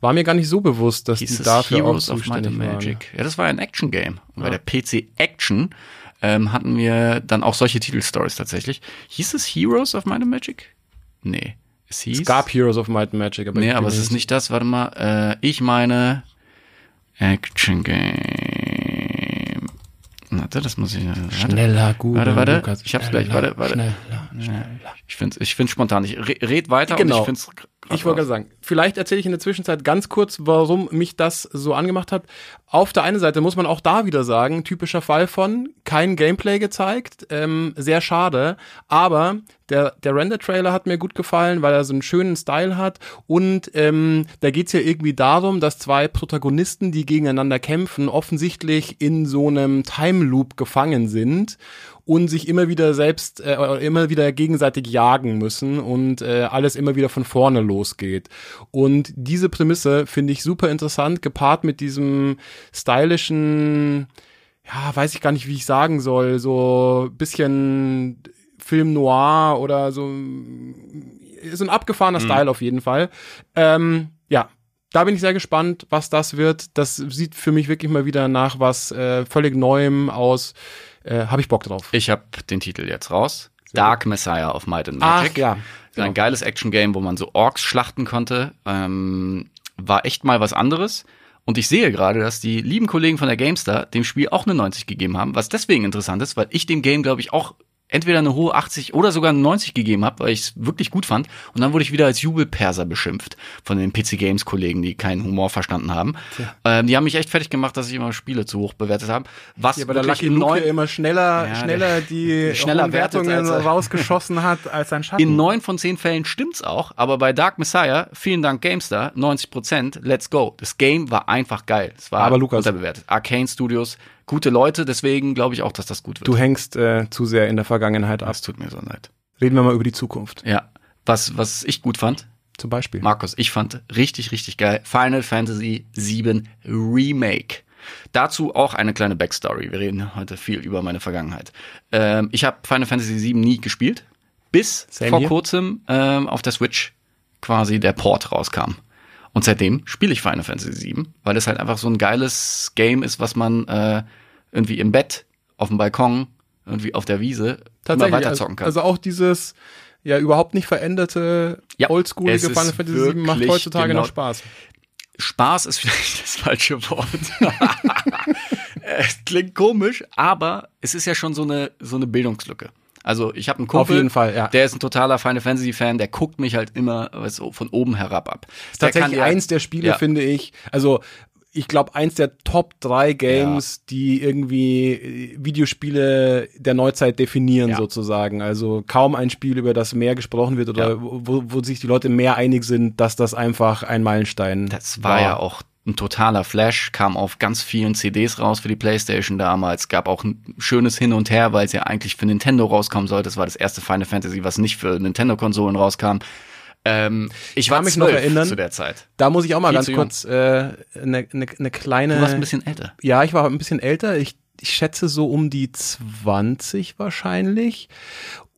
War mir gar nicht so bewusst, dass Ähm. Die es dafür Heroes auch of Might zuständig and waren. Magic. Ja, das war ein Action Game. Und bei der PC Action ähm, hatten wir dann auch solche Titelstories tatsächlich. Hieß es Heroes of Might and Magic? Nee. Es hieß. Es gab Heroes of Might and Magic, aber Nee, aber es ist nicht das. Warte mal. Äh, ich meine Action Game. Warte, das muss ich. Warte. Schneller, gut. Warte, warte. Ich hab's gleich. Warte, warte. Schneller, Ich find's, ich find's spontan. Ich re- red weiter Genau. und ich find's. Ich wollte gerade sagen, vielleicht erzähle ich in der Zwischenzeit ganz kurz, warum mich das so angemacht hat. Auf der einen Seite muss man auch da wieder sagen, typischer Fall von kein Gameplay gezeigt, ähm, sehr schade, aber der, der Render-Trailer hat mir gut gefallen, weil er so einen schönen Style hat. Und ähm, da geht's ja irgendwie darum, dass zwei Protagonisten, die gegeneinander kämpfen, offensichtlich in so einem Time Loop gefangen sind und sich immer wieder selbst, äh, immer wieder gegenseitig jagen müssen und äh, alles immer wieder von vorne losgeht. Und diese Prämisse finde ich super interessant, gepaart mit diesem stylischen, ja, weiß ich gar nicht, wie ich sagen soll, so bisschen Film Noir oder so, so ein abgefahrener Mhm. Style auf jeden Fall. Ähm, ja, da bin ich sehr gespannt, was das wird. Das sieht für mich wirklich mal wieder nach was äh, völlig Neuem aus. Äh, Habe ich Bock drauf. Ich habe den Titel jetzt raus. Dark Messiah of Might and Ach Magic. ja, Ein genau. geiles Action-Game, wo man so Orks schlachten konnte. Ähm, war echt mal was anderes. Und ich sehe gerade, dass die lieben Kollegen von der GameStar dem Spiel auch eine 90 gegeben haben, was deswegen interessant ist, weil ich dem Game, glaube ich, auch entweder eine hohe 80 oder sogar eine 90 gegeben habe, weil ich es wirklich gut fand. Und dann wurde ich wieder als Jubelperser beschimpft von den PC Games Kollegen, die keinen Humor verstanden haben. Ähm, die haben mich echt fertig gemacht, dass ich immer Spiele zu hoch bewertet habe. Was Ja, aber der Lucky Luke immer schneller, Ja, schneller die *laughs* schneller Wertungen als er- *laughs* rausgeschossen hat als sein Schatten. In neun von zehn Fällen stimmt's auch, aber bei Dark Messiah, vielen Dank GameStar, 90 Prozent, let's go. Das Game war einfach geil. Es war Aber Lukas- unterbewertet. Arcane Studios, gute Leute, deswegen glaube ich auch, dass das gut wird. du hängst äh, zu sehr in der Vergangenheit ab. das tut mir so leid. Reden wir mal über die Zukunft. Ja. Was, was ich gut fand, Zum Beispiel. Markus, ich fand richtig, richtig geil. Final Fantasy VII Remake. Dazu auch eine kleine Backstory. Wir reden heute viel über meine Vergangenheit. Ähm, ich habe Final Fantasy VII nie gespielt, bis Same vor here. kurzem ähm, auf der Switch quasi der Port rauskam. Und seitdem spiele ich Final Fantasy VII, weil es halt einfach so ein geiles Game ist, was man äh, irgendwie im Bett, auf dem Balkon, irgendwie auf der Wiese immer weiter zocken kann. Also, also auch dieses ja überhaupt nicht veränderte Ja, oldschoolige Final Fantasy VII macht heutzutage genau- noch Spaß. Spaß ist vielleicht *laughs* das falsche Wort. *laughs* es klingt komisch, aber es ist ja schon so eine, so eine Bildungslücke. Also ich habe einen Kumpel, Auf jeden Fall, ja. der ist ein totaler Final Fantasy Fan, der guckt mich halt immer weißt, von oben herab ab. ist tatsächlich eins der Spiele, ja. finde ich. Also ich glaube, eins der Top drei Games, die irgendwie äh, Videospiele der Neuzeit definieren, Ja. sozusagen. Also kaum ein Spiel, über das mehr gesprochen wird oder Ja. wo, wo sich die Leute mehr einig sind, dass das einfach ein Meilenstein Das war ja auch ein totaler Flash, kam auf ganz vielen CDs raus für die Playstation damals, gab auch ein schönes Hin und Her, weil es ja eigentlich für Nintendo rauskommen sollte. Es war das erste Final Fantasy, was nicht für Nintendo-Konsolen rauskam. Ähm, ich kann war mich noch erinnern. zu der Zeit. Da muss ich auch mal Viel ganz kurz eine äh, ne, ne, ne kleine. Du warst ein bisschen älter. Ja, ich war ein bisschen älter. Ich, ich schätze so um die 20 wahrscheinlich.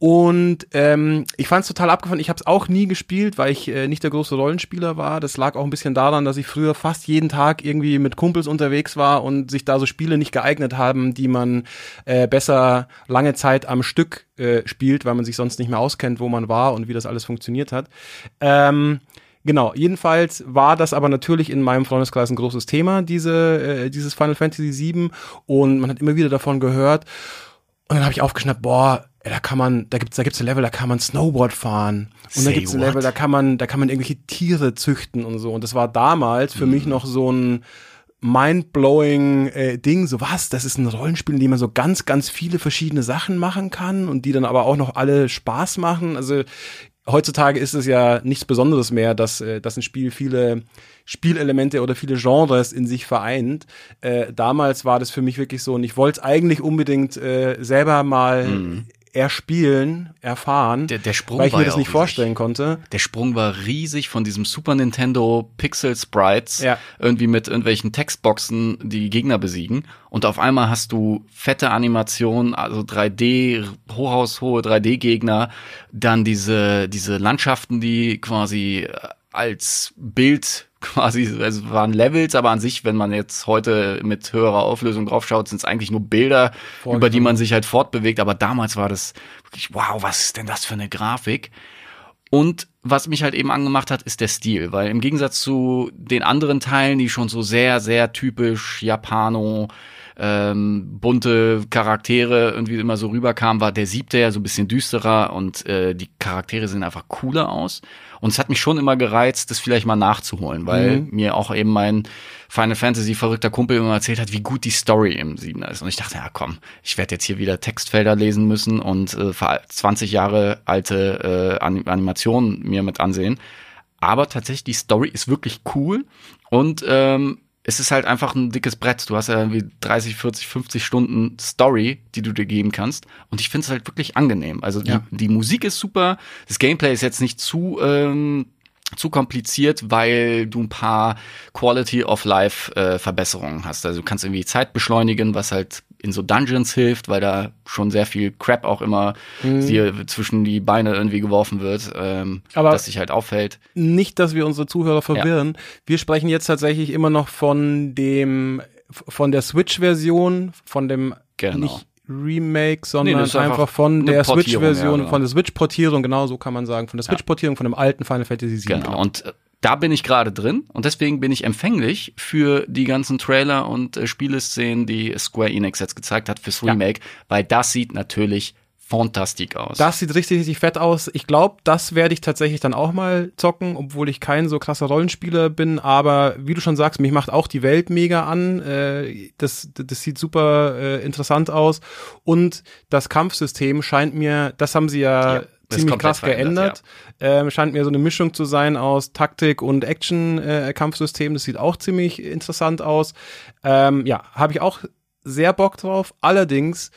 Und ähm, ich fand es total abgefahren. Ich habe es auch nie gespielt, weil ich äh, nicht der große Rollenspieler war. Das lag auch ein bisschen daran, dass ich früher fast jeden Tag irgendwie mit Kumpels unterwegs war und sich da so Spiele nicht geeignet haben, die man äh, besser lange Zeit am Stück äh, spielt, weil man sich sonst nicht mehr auskennt, wo man war und wie das alles funktioniert hat. Ähm, Genau, jedenfalls war das aber natürlich in meinem Freundeskreis ein großes Thema, diese, äh, dieses Final Fantasy VII. Und man hat immer wieder davon gehört. Und dann habe ich aufgeschnappt, boah, ey, da kann man, da gibt's, da gibt's ein Level, da kann man Snowboard fahren. Und da Say gibt's ein what? Level, da kann man, da kann man irgendwelche Tiere züchten und so. Und das war damals für Mhm. mich noch so ein mind-blowing äh, Ding. So was, das ist ein Rollenspiel, in dem man so ganz, ganz viele verschiedene Sachen machen kann und die dann aber auch noch alle Spaß machen. Also heutzutage ist es ja nichts Besonderes mehr, dass, äh, dass ein Spiel viele Spielelemente oder viele Genres in sich vereint. Äh, damals war das für mich wirklich so und ich wollte es eigentlich unbedingt äh, selber mal erspielen, erfahren, Mhm. Der- der Sprung weil ich mir ja das nicht auch riesig. vorstellen konnte. Der Sprung war riesig von diesem Super Nintendo Pixel Sprites, Ja. irgendwie mit irgendwelchen Textboxen die Gegner besiegen. Und auf einmal hast du fette Animationen, also 3D, hochhaushohe 3D-Gegner, dann diese, diese Landschaften, die quasi äh, als Bild quasi, also waren Levels, aber an sich, wenn man jetzt heute mit höherer Auflösung draufschaut, sind es eigentlich nur Bilder, über die man sich halt fortbewegt. Aber damals war das wirklich, wow, was ist denn das für eine Grafik? Und was mich halt eben angemacht hat, ist der Stil, weil im Gegensatz zu den anderen Teilen, die schon so sehr, sehr typisch Japano, ähm, bunte Charaktere irgendwie immer so rüberkamen, war der siebte ja so ein bisschen düsterer und äh, die Charaktere sehen einfach cooler aus. Und es hat mich schon immer gereizt, das vielleicht mal nachzuholen, weil Mhm. mir auch eben mein Final Fantasy verrückter Kumpel immer erzählt hat, wie gut die Story im Siebener ist. Und ich dachte, ja komm, ich werde jetzt hier wieder Textfelder lesen müssen und äh, ver- 20 Jahre alte äh, Anim- Animationen mir mit ansehen. Aber tatsächlich, die Story ist wirklich cool und ähm, es ist halt einfach ein dickes Brett. Du hast ja irgendwie 30, 40, 50 Stunden Story, die du dir geben kannst. Und ich finde es halt wirklich angenehm. Also die, Ja. die Musik ist super. Das Gameplay ist jetzt nicht zu, ähm, zu kompliziert, weil du ein paar Quality of Life äh, Verbesserungen hast. Also du kannst irgendwie Zeit beschleunigen, was halt in so Dungeons hilft, weil da schon sehr viel Crap auch immer dir zwischen die Beine irgendwie geworfen wird, ähm, Aber- dass sich halt auffällt. nicht, dass wir unsere Zuhörer verwirren. Wir sprechen jetzt tatsächlich immer noch von dem, von der Switch-Version, von dem Genau. nicht Remake, sondern ist einfach einfach von der Switch-Version, ja, genau. von der Switch-Portierung, genau so kann man sagen, von der Switch-Portierung von dem alten Final Fantasy VII. Genau. Und äh, da bin ich gerade drin und deswegen bin ich empfänglich für die ganzen Trailer und äh, Spieleszenen, die Square Enix jetzt gezeigt hat fürs Ja. Remake, weil das sieht natürlich fantastisch aus. Das sieht richtig, richtig fett aus. Ich glaube, das werde ich tatsächlich dann auch mal zocken, obwohl ich kein so krasser Rollenspieler bin. Aber wie du schon sagst, mich macht auch die Welt mega an. Äh, das, das sieht super äh, interessant aus. Und das Kampfsystem scheint mir, das haben sie ja, Ja, ziemlich krass geändert. Ähm, scheint mir so eine Mischung zu sein aus Taktik und Action-Kampfsystem. das sieht auch ziemlich interessant aus. Ähm, ja, habe ich auch sehr Bock drauf. Allerdings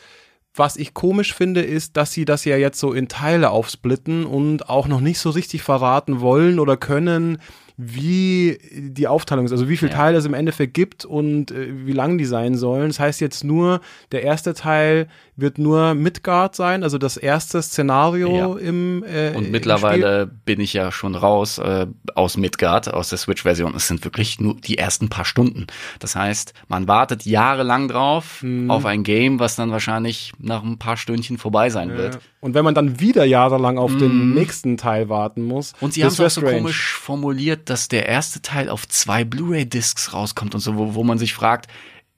was ich komisch finde, ist, dass sie das ja jetzt so in Teile aufsplitten und auch noch nicht so richtig verraten wollen oder können, wie die Aufteilung ist, also wie viel Ja. Teile es im Endeffekt gibt und äh, wie lang die sein sollen. Das heißt jetzt nur, der erste Teil wird nur Midgard sein, also das erste Szenario Ja. im äh, Und im Spiel. mittlerweile bin ich ja schon raus äh, aus Midgard, aus der Switch-Version. Es sind wirklich nur die ersten paar Stunden. Das heißt, man wartet jahrelang drauf Mhm. auf ein Game, was dann wahrscheinlich nach ein paar Stündchen vorbei sein wird. Und wenn man dann wieder jahrelang auf den nächsten Teil warten muss, Mhm. Und sie haben es auch so strange. komisch formuliert, dass der erste Teil auf zwei Blu-ray-Discs rauskommt und so, wo, wo man sich fragt,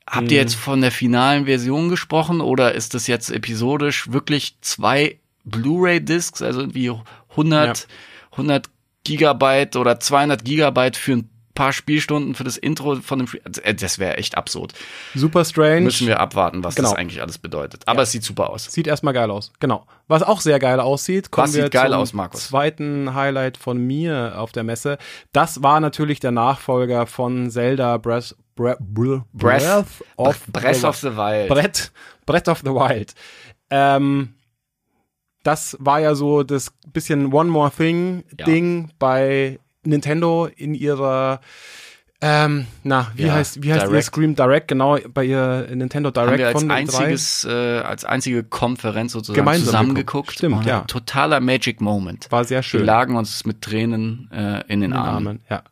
habt Mhm. ihr jetzt von der finalen Version gesprochen oder ist das jetzt episodisch wirklich zwei Blu-ray-Discs, also irgendwie 100, 100 Gigabyte oder 200 Gigabyte für ein paar Spielstunden für das Intro von dem Spiel? Äh, Das wäre echt absurd. Super strange. Müssen wir abwarten, was Genau. das eigentlich alles bedeutet. Aber es sieht super aus. Sieht erstmal geil aus, genau. Was auch sehr geil aussieht, kommen Was wir sieht geil zum aus, Markus? zweiten Highlight von mir auf der Messe. Das war natürlich der Nachfolger von Zelda Breath, Breath, Breath, Breath, of, Breath the, of the Wild. Brett, Brett of the Wild. Ähm, das war ja so das bisschen One More Thing Ja. Ding bei Nintendo in ihrer ähm, na, wie Ja, heißt, wie heißt ihr Direct. Scream Direct, genau, bei ihr Nintendo Direct haben wir als von einziges, äh, als einzige Konferenz sozusagen Gemeinsam zusammengeguckt. geguckt. Stimmt, Und ja. Totaler Magic Moment. War sehr schön. Wir lagen uns mit Tränen äh, in den in Armen. Armen. Ja,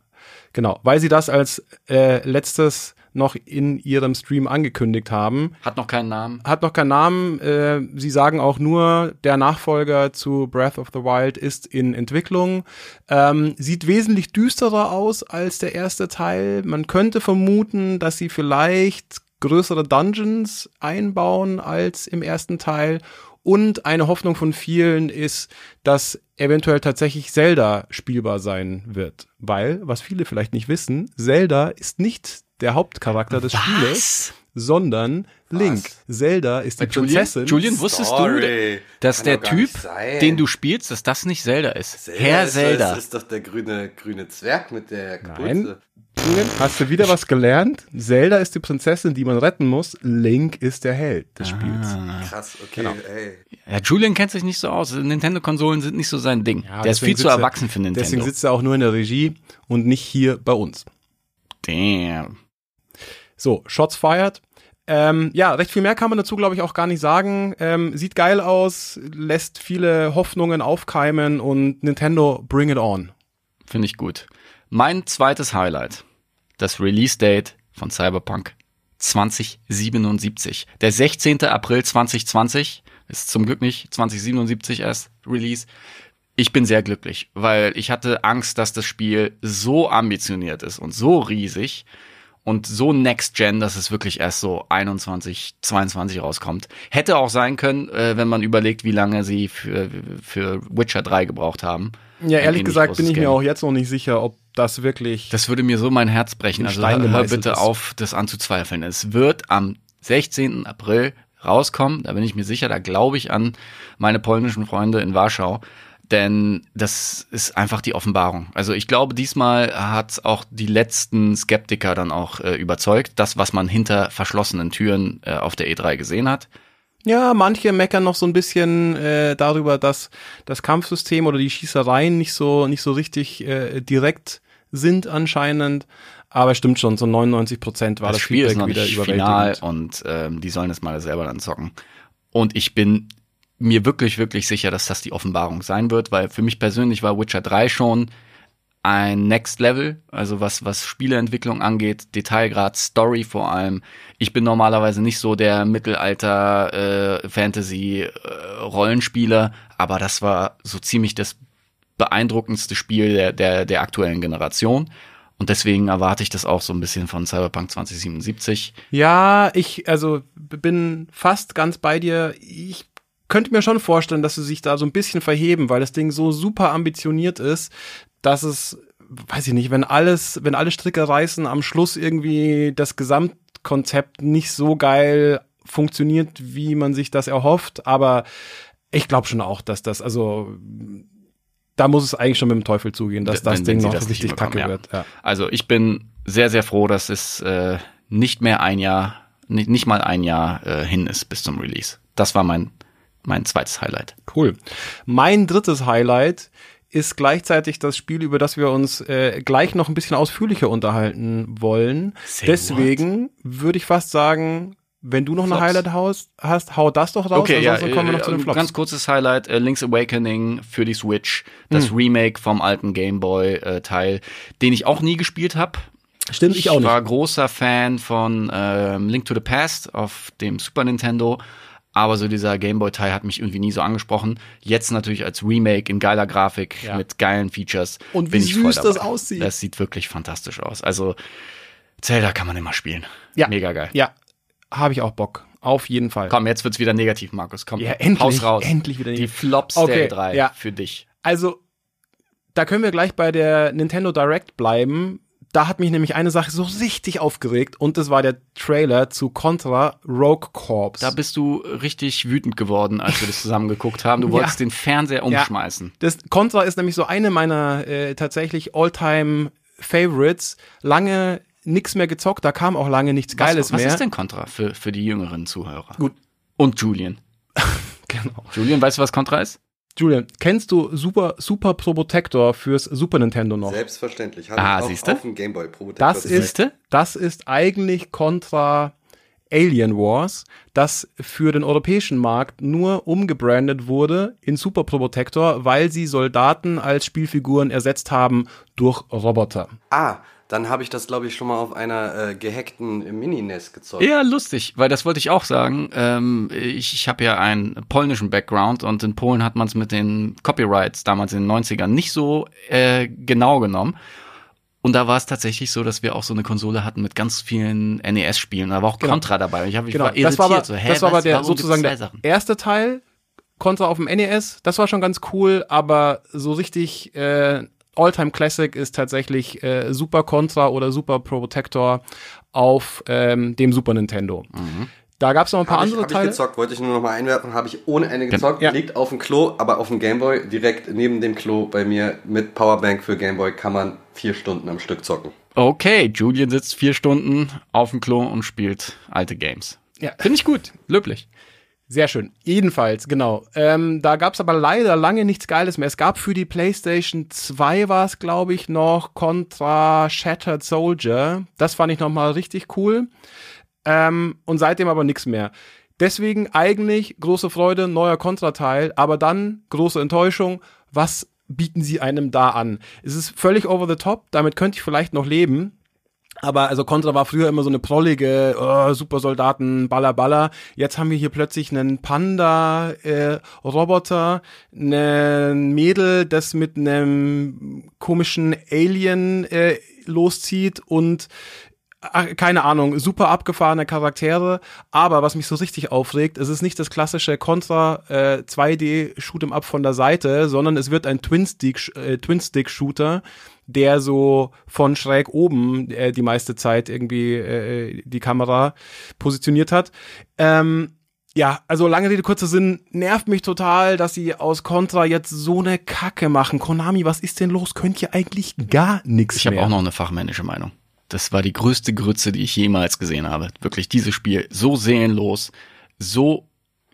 genau, weil sie das als äh, letztes noch in ihrem Stream angekündigt haben. Hat noch keinen Namen. Hat noch keinen Namen. Äh, sie sagen auch nur, der Nachfolger zu Breath of the Wild ist in Entwicklung. Ähm, sieht wesentlich düsterer aus als der erste Teil. Man könnte vermuten, dass sie vielleicht größere Dungeons einbauen als im ersten Teil. Und eine Hoffnung von vielen ist, dass eventuell tatsächlich Zelda spielbar sein wird. Weil, was viele vielleicht nicht wissen, Zelda ist nicht der Hauptcharakter des Spieles, sondern Link. Zelda ist die Julian, Prinzessin. Julian, wusstest du, Sorry. dass Kann der Typ, den du spielst, dass das nicht Zelda ist? Zelda Herr ist, Zelda. Das ist doch der grüne, grüne Zwerg mit der Kapuze. Nein. Julian, hast du wieder was gelernt? Zelda ist die Prinzessin, die man retten muss. Link ist der Held des Spiels. Ah. Krass, okay, Genau. ey. Ja, Julian kennt sich nicht so aus. Nintendo-Konsolen sind nicht so sein Ding. Ja, der ist viel zu sitzt er- erwachsen für Nintendo. Deswegen sitzt er auch nur in der Regie und nicht hier bei uns. Damn. So, Shots fired. Ähm, ja, recht viel mehr kann man dazu, glaube ich, auch gar nicht sagen. Ähm, sieht geil aus, lässt viele Hoffnungen aufkeimen und Nintendo, bring it on. Finde ich gut. Mein zweites Highlight. Das Release-Date von Cyberpunk 2077. Der 16. April 2020 ist zum Glück nicht 2077 erst Release. Ich bin sehr glücklich, weil ich hatte Angst, dass das Spiel so ambitioniert ist und so riesig und so Next Gen, dass es wirklich erst so 21, 22 rauskommt. Hätte auch sein können, äh, wenn man überlegt, wie lange sie für, für Witcher 3 gebraucht haben. Ja, ehrlich gesagt bin ich Game. mir auch jetzt noch nicht sicher, ob das wirklich. Das würde mir so mein Herz brechen. Also hör gemeißelt bitte ist. auf, das anzuzweifeln. Es wird am 16. April rauskommen. Da bin ich mir sicher. Da glaube ich an meine polnischen Freunde in Warschau. Denn das ist einfach die Offenbarung. Also ich glaube, diesmal hat auch die letzten Skeptiker dann auch äh, überzeugt. Das, was man hinter verschlossenen Türen äh, auf der E3 gesehen hat. Ja, manche meckern noch so ein bisschen äh, darüber, dass das Kampfsystem oder die Schießereien nicht so nicht so richtig äh, direkt sind anscheinend. Aber stimmt schon, so 99 Prozent war das, das Spiel ist noch wieder nicht final überwältigend. und ähm, die sollen es mal selber dann zocken. Und ich bin mir wirklich, wirklich sicher, dass das die Offenbarung sein wird, weil für mich persönlich war Witcher 3 schon ein Next Level, also was, was Spieleentwicklung angeht, Detailgrad, Story vor allem. Ich bin normalerweise nicht so der Mittelalter äh, Fantasy äh, Rollenspieler, aber das war so ziemlich das beeindruckendste Spiel der, der, der aktuellen Generation. Und deswegen erwarte ich das auch so ein bisschen von Cyberpunk 2077. Ja, ich also bin fast ganz bei dir. Ich könnte mir schon vorstellen, dass sie sich da so ein bisschen verheben, weil das Ding so super ambitioniert ist, dass es, weiß ich nicht, wenn alles, wenn alle Stricke reißen, am Schluss irgendwie das Gesamtkonzept nicht so geil funktioniert, wie man sich das erhofft. Aber ich glaube schon auch, dass das, also da muss es eigentlich schon mit dem Teufel zugehen, dass Wenn- das wenn Ding sie noch das richtig kacke hinbekommen, wird. Ja. Also ich bin sehr, sehr froh, dass es äh, nicht mehr ein Jahr, nicht, nicht mal ein Jahr äh, hin ist bis zum Release. Das war mein, mein zweites Highlight. Cool. Mein drittes Highlight ist gleichzeitig das Spiel, über das wir uns äh, gleich noch ein bisschen ausführlicher unterhalten wollen. Say Deswegen würde ich fast sagen, wenn du noch Flops. eine Highlight haust, hast, hau das doch raus. Okay, ja, ansonsten kommen wir noch äh, zu den Flops. ganz kurzes Highlight, äh, Link's Awakening für die Switch, das Remake vom alten Game Boy äh, Teil, den ich auch nie gespielt habe. Stimmt, ich auch nicht. war großer Fan von ähm, Link to the Past auf dem Super Nintendo, aber so dieser Game Boy Teil hat mich irgendwie nie so angesprochen. Jetzt natürlich als Remake in geiler Grafik Ja. mit geilen Features. Und bin wie süß das aussieht. Das sieht wirklich fantastisch aus. Also Zelda kann man immer spielen. Ja. Mega geil. Ja, habe ich auch Bock. Auf jeden Fall. Komm, jetzt wird's wieder negativ, Markus. Komm, Ja, endlich, haus raus. endlich wieder Die negativ. Flops Okay, der E3 ja. für dich. Also, da können wir gleich bei der Nintendo Direct bleiben. Da hat mich nämlich eine Sache so richtig aufgeregt und das war der Trailer zu Contra Rogue Corps. Da bist du richtig wütend geworden, als wir das zusammen geguckt haben. Du *laughs* Ja. wolltest den Fernseher umschmeißen. Das Contra ist nämlich so eine meiner äh, tatsächlich All-Time Favorites. Lange nichts mehr gezockt, da kam auch lange nichts Geiles was, was mehr. ist denn Contra für, für die jüngeren Zuhörer? Gut. Und Julian. *laughs* Genau. Julian, weißt du, was Contra ist? Julian, kennst du Super Super Probotector fürs Super Nintendo noch? Selbstverständlich. Habe Ah, ich auch siehste? auf dem Gameboy Protector. Das ist, das ist eigentlich Contra Alien Wars, das für den europäischen Markt nur umgebrandet wurde in Super Probotector, weil sie Soldaten als Spielfiguren ersetzt haben durch Roboter. Ah, dann habe ich das, glaube ich, schon mal auf einer äh, gehackten Mini-NES gezockt. Ja, lustig, weil das wollte ich auch sagen. Ähm, ich ich habe ja einen polnischen Background und in Polen hat man es mit den Copyrights damals in den 90ern nicht so äh, genau genommen. Und da war es tatsächlich so, dass wir auch so eine Konsole hatten mit ganz vielen NES-Spielen. Da war auch Genau. Contra dabei. Ich, hab, ich Genau, war irritiert. das war aber, so, hä, das war aber der sozusagen der Sachen? erste Teil. Contra auf dem NES, das war schon ganz cool, aber so richtig äh, All-Time Classic ist tatsächlich äh, Super Contra oder Super Protector auf ähm, dem Super Nintendo. Da gab es noch ein paar ich, andere hab ich Teile. gezockt, wollte ich nur noch mal einwerfen, habe ich ohne Ende gezockt, Ja. liegt auf dem Klo, aber auf dem Gameboy, direkt neben dem Klo bei mir mit Powerbank für Gameboy kann man vier Stunden am Stück zocken. Okay, Julian sitzt vier Stunden auf dem Klo und spielt alte Games. Ja. Finde ich gut, löblich. Sehr schön. Jedenfalls, genau. Ähm, da gab es aber leider lange nichts Geiles mehr. Es gab für die PlayStation 2 war es, glaube ich, noch Contra Shattered Soldier. Das fand ich nochmal richtig cool. Ähm, und seitdem aber nichts mehr. Deswegen eigentlich große Freude, neuer Contra-Teil, aber dann große Enttäuschung. Was bieten sie einem da an? Es ist völlig over the top, damit könnte ich vielleicht noch leben. Aber also Contra war früher immer so eine prollige oh, Supersoldaten, Baller, Baller. Jetzt haben wir hier plötzlich einen Panda-Roboter, äh, ein Mädel, das mit einem komischen Alien äh, loszieht und ach, keine Ahnung, super abgefahrene Charaktere, aber was mich so richtig aufregt, es ist nicht das klassische Contra äh, 2D Shoot'em Up von der Seite, sondern es wird ein Twin Stick äh, Twin Stick Shooter, der so von schräg oben äh, die meiste Zeit irgendwie äh, die Kamera positioniert hat. Ähm, ja, also lange Rede, kurzer Sinn, nervt mich total, dass sie aus Contra jetzt so eine Kacke machen. Konami, was ist denn los? Könnt ihr eigentlich gar nichts Ich habe auch noch eine fachmännische Meinung. Das war die größte Grütze, die ich jemals gesehen habe. Wirklich dieses Spiel so seelenlos, so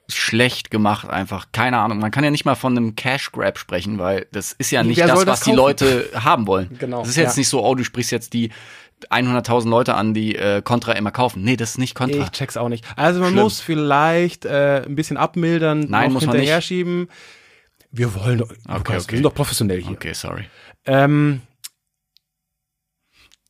schlecht gemacht einfach. Keine Ahnung. Man kann ja nicht mal von einem Cash Grab sprechen, weil das ist ja nicht das, das was die kaufen? Leute haben wollen. Genau, Das ist jetzt ja. nicht so, oh, du sprichst jetzt die 100.000 Leute an, die äh, Contra immer kaufen. Nee, das ist nicht Contra. Ich check's auch nicht. Also man Schlimm. muss vielleicht äh, ein bisschen abmildern, Nein, muss man hinterher nicht. schieben. Wir wollen doch, Lukas, okay. wir sind doch professionell hier. Okay, sorry. Ähm,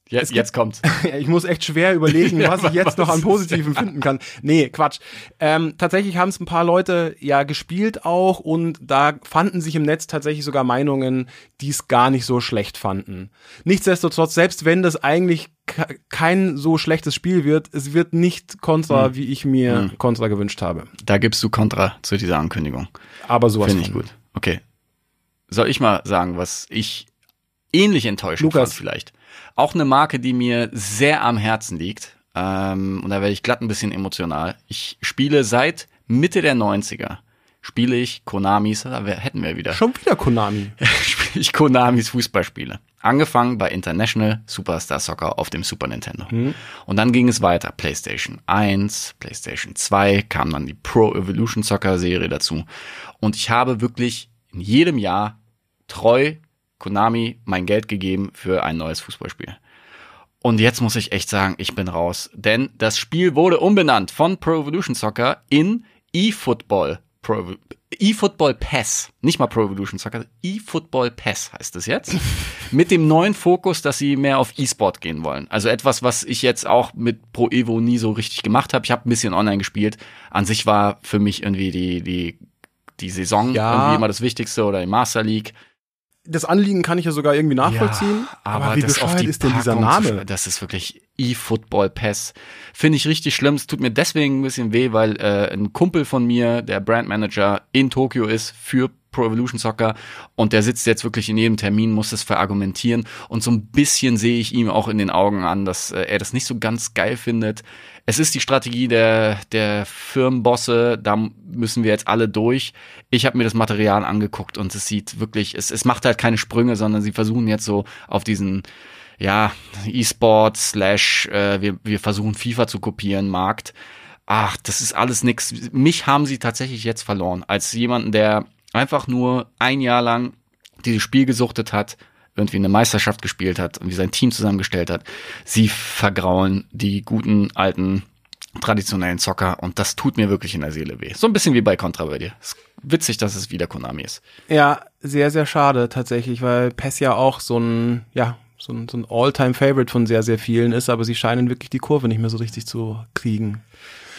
Jetzt, jetzt kommt's. *laughs* ich muss echt schwer überlegen, *laughs* Ja, was ich jetzt was noch an Positiven finden kann. Nee, Quatsch. Ähm, tatsächlich haben es ein paar Leute ja gespielt auch und da fanden sich im Netz tatsächlich sogar Meinungen, die es gar nicht so schlecht fanden. Nichtsdestotrotz, selbst wenn das eigentlich ke- kein so schlechtes Spiel wird, es wird nicht Hm. Contra, wie ich mir Contra gewünscht habe. Da gibst du Contra zu dieser Ankündigung. Aber sowas Finde ich gut. Okay. Soll ich mal sagen, was ich ähnlich enttäuschend Lukas. fand vielleicht? Auch eine Marke, die mir sehr am Herzen liegt. Ähm, und da werde ich glatt ein bisschen emotional. Ich spiele seit Mitte der 90er. Spiele ich Konamis, da hätten wir wieder. Schon wieder Konami. *laughs* spiele ich Konamis Fußballspiele. Angefangen bei International Superstar Soccer auf dem Super Nintendo. Und dann ging es weiter. PlayStation 1, PlayStation 2, kam dann die Pro Evolution Soccer Serie dazu. Und ich habe wirklich in jedem Jahr treu Konami mein Geld gegeben für ein neues Fußballspiel. Und jetzt muss ich echt sagen, ich bin raus. Denn das Spiel wurde umbenannt von Pro Evolution Soccer in eFootball. Pro eFootball Pass. Nicht mal Pro Evolution Soccer, eFootball Pass heißt es jetzt. *laughs* mit dem neuen Fokus, dass sie mehr auf E-Sport gehen wollen. Also etwas, was ich jetzt auch mit Pro Evo nie so richtig gemacht habe. Ich habe ein bisschen online gespielt. An sich war für mich irgendwie die, die, die Saison Ja. irgendwie immer das Wichtigste oder die Master League. Das Anliegen kann ich ja sogar irgendwie nachvollziehen. aber, wie das auf bescheuert die ist denn dieser Name? Das ist wirklich eFootball Pass. Finde ich richtig schlimm. Es tut mir deswegen ein bisschen weh, weil äh, ein Kumpel von mir, der Brandmanager in Tokio ist für Pro Evolution Soccer und der sitzt jetzt wirklich in jedem Termin, muss das verargumentieren und so ein bisschen sehe ich ihm auch in den Augen an, dass äh, er das nicht so ganz geil findet. Es ist die Strategie der, der Firmenbosse, da müssen wir jetzt alle durch. Ich habe mir das Material angeguckt und es sieht wirklich, es, es macht halt keine Sprünge, sondern sie versuchen jetzt so auf diesen ja, E-Sport slash äh, wir, wir versuchen FIFA zu kopieren, Markt. Ach, das ist alles nix. Mich haben sie tatsächlich jetzt verloren. Als jemanden, der einfach nur ein Jahr lang dieses Spiel gesuchtet hat, irgendwie eine Meisterschaft gespielt hat und wie sein Team zusammengestellt hat. Sie vergraulen die guten, alten, traditionellen Zocker und das tut mir wirklich in der Seele weh. So ein bisschen wie bei Contra bei dir. Ist witzig, dass es wieder Konami ist. Ja, sehr, sehr schade tatsächlich, weil PES ja auch so ein, ja, so ein, so ein All-Time-Favorite von sehr, sehr vielen ist, aber sie scheinen wirklich die Kurve nicht mehr so richtig zu kriegen.